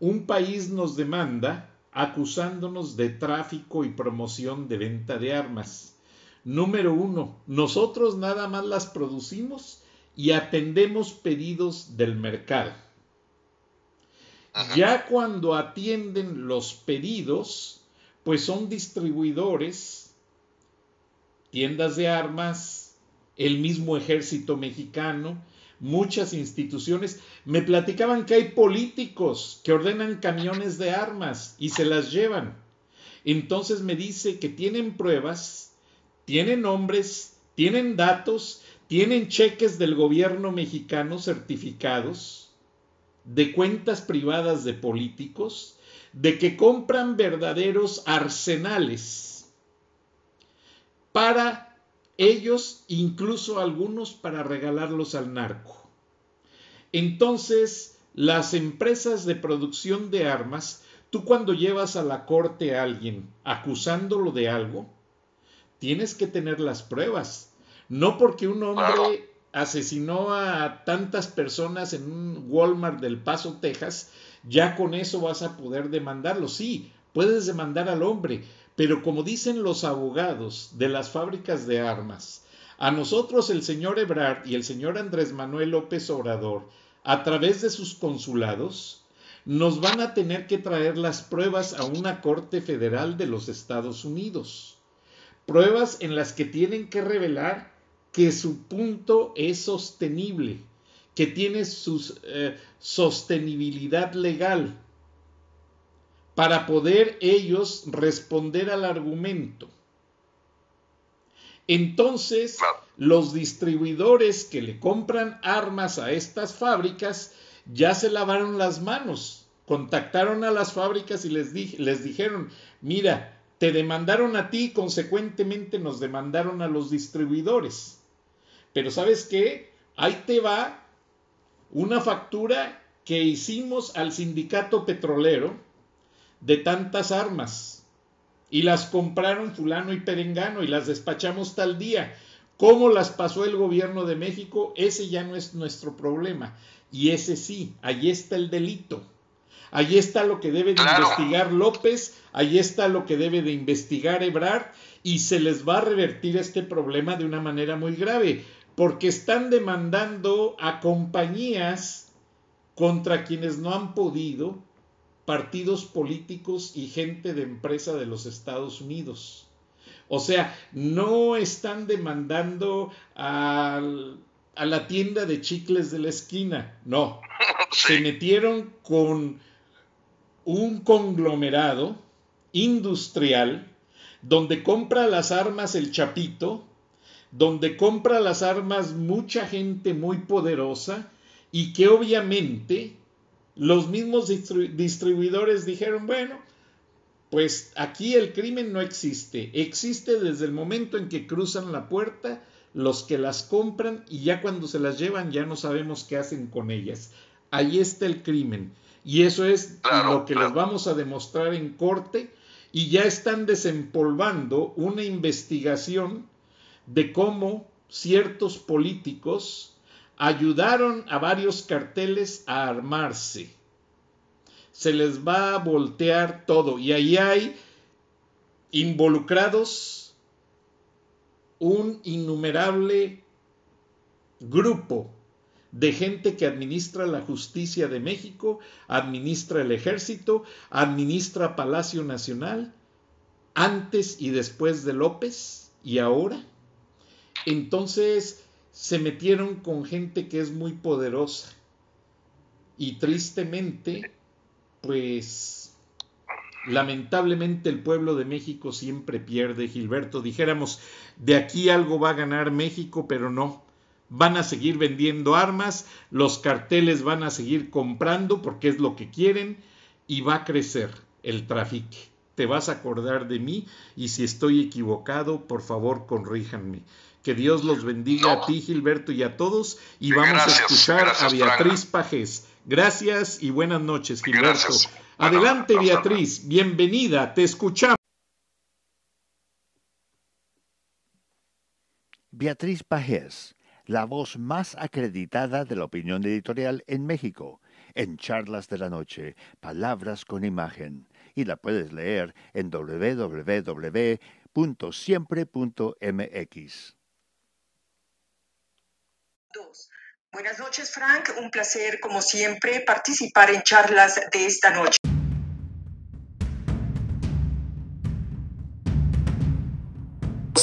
Un país nos demanda acusándonos de tráfico y promoción de venta de armas. Número uno, nosotros nada más las producimos y atendemos pedidos del mercado. Ya cuando atienden los pedidos, pues son distribuidores, tiendas de armas, el mismo ejército mexicano, muchas instituciones. Me platicaban que hay políticos que ordenan camiones de armas y se las llevan. Entonces me dice que tienen pruebas, tienen nombres, tienen datos, tienen cheques del gobierno mexicano certificados de cuentas privadas de políticos, de que compran verdaderos arsenales para ellos, incluso algunos para regalarlos al narco. Entonces, las empresas de producción de armas, tú cuando llevas a la corte a alguien acusándolo de algo, tienes que tener las pruebas. No porque un hombre asesinó a tantas personas en un Walmart del Paso, Texas, ya con eso vas a poder demandarlo. Sí, puedes demandar al hombre, pero como dicen los abogados de las fábricas de armas, a nosotros el señor Ebrard y el señor Andrés Manuel López Obrador, a través de sus consulados, nos van a tener que traer las pruebas a una Corte Federal de los Estados Unidos. Pruebas en las que tienen que revelar que su punto es sostenible, que tiene su eh, sostenibilidad legal para poder ellos responder al argumento. Entonces, los distribuidores que le compran armas a estas fábricas ya se lavaron las manos, contactaron a las fábricas y les, les dijeron, mira, te demandaron a ti, consecuentemente nos demandaron a los distribuidores. Pero sabes qué? Ahí te va una factura que hicimos al sindicato petrolero de tantas armas y las compraron fulano y perengano y las despachamos tal día. ¿Cómo las pasó el gobierno de México? Ese ya no es nuestro problema. Y ese sí, ahí está el delito. Ahí está lo que debe de investigar López, ahí está lo que debe de investigar Ebrard y se les va a revertir este problema de una manera muy grave, porque están demandando a compañías contra quienes no han podido partidos políticos y gente de empresa de los Estados Unidos. O sea, no están demandando a, la tienda de chicles de la esquina, no. Se metieron con un conglomerado industrial donde compra las armas el Chapito, donde compra las armas mucha gente muy poderosa y que obviamente los mismos distribuidores dijeron, bueno, pues aquí el crimen no existe, existe desde el momento en que cruzan la puerta los que las compran y ya cuando se las llevan ya no sabemos qué hacen con ellas. Ahí está el crimen. Y eso es lo que les vamos a demostrar en corte y ya están desempolvando una investigación de cómo ciertos políticos ayudaron a varios carteles a armarse. Se les va a voltear todo y ahí hay involucrados un innumerable grupo de gente que administra la justicia de México, administra el ejército, administra Palacio Nacional, antes y después de López y ahora. Entonces, se metieron con gente que es muy poderosa. Y tristemente, pues lamentablemente el pueblo de México siempre pierde, Gilberto. Dijéramos, de aquí algo va a ganar México, pero no. Van a seguir vendiendo armas, los carteles van a seguir comprando porque es lo que quieren y va a crecer el tráfico. Te vas a acordar de mí y si estoy equivocado, por favor, corríjanme. Que Dios los bendiga a ti, Gilberto, y a todos. Y vamos a escuchar a Beatriz Pajes. Gracias y buenas noches, Gilberto. Adelante, Beatriz. Bienvenida. Te escuchamos. Beatriz Pajés, la voz más acreditada de la opinión editorial en México, en Charlas de la Noche, Palabras con Imagen, y la puedes leer en www.siempre.mx. Buenas noches, Frank. Un placer, como siempre, participar en charlas de esta noche.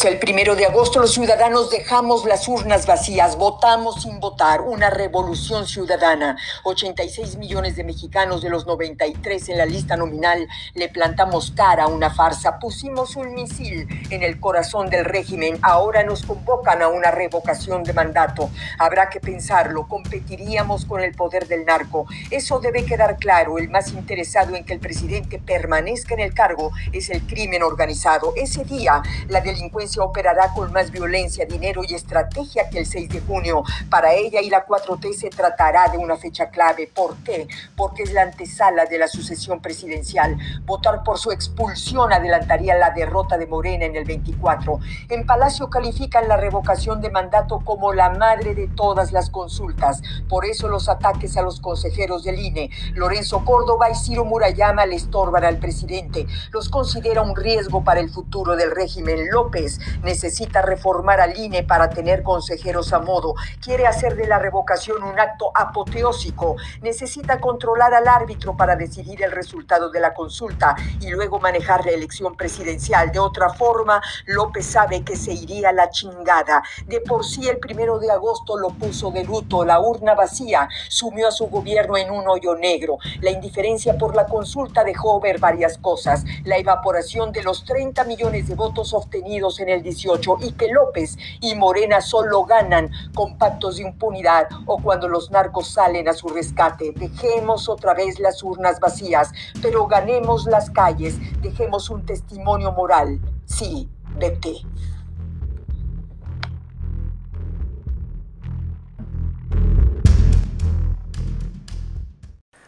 El primero de agosto los ciudadanos dejamos las urnas vacías, votamos sin votar, una revolución ciudadana. 86 millones de mexicanos de los 93 en la lista nominal le plantamos cara a una farsa, pusimos un misil en el corazón del régimen, ahora nos convocan a una revocación de mandato. Habrá que pensarlo, competiríamos con el poder del narco. Eso debe quedar claro, el más interesado en que el presidente permanezca en el cargo es el crimen organizado. Ese día la delincuencia operará con más violencia, dinero y estrategia que el 6 de junio. Para ella y la 4T se tratará de una fecha clave. ¿Por qué? Porque es la antesala de la sucesión presidencial. Votar por su expulsión adelantaría la derrota de Morena en el 24. En Palacio califican la revocación de mandato como la madre de todas las consultas. Por eso los ataques a los consejeros del INE, Lorenzo Córdoba y Ciro Murayama le estorban al presidente. Los considera un riesgo para el futuro del régimen. López necesita reformar al INE para tener consejeros a modo, quiere hacer de la revocación un acto apoteósico, necesita controlar al árbitro para decidir el resultado de la consulta y luego manejar la elección presidencial. De otra forma, López sabe que se iría la chingada. De por sí el primero de agosto lo puso de luto, la urna vacía sumió a su gobierno en un hoyo negro. La indiferencia por la consulta dejó ver varias cosas, la evaporación de los 30 millones de votos obtenidos en el 18 y que López y Morena solo ganan con pactos de impunidad o cuando los narcos salen a su rescate. Dejemos otra vez las urnas vacías, pero ganemos las calles, dejemos un testimonio moral. Sí, vete.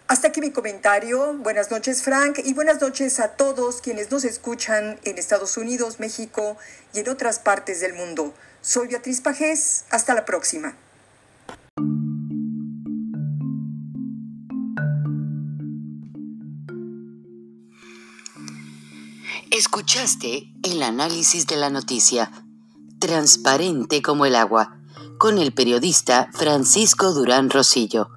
Hasta aquí mi comentario. Buenas noches Frank y buenas noches a todos quienes nos escuchan en Estados Unidos, México y en otras partes del mundo. Soy Beatriz Pajés. Hasta la próxima. Escuchaste el análisis de la noticia, transparente como el agua, con el periodista Francisco Durán Rosillo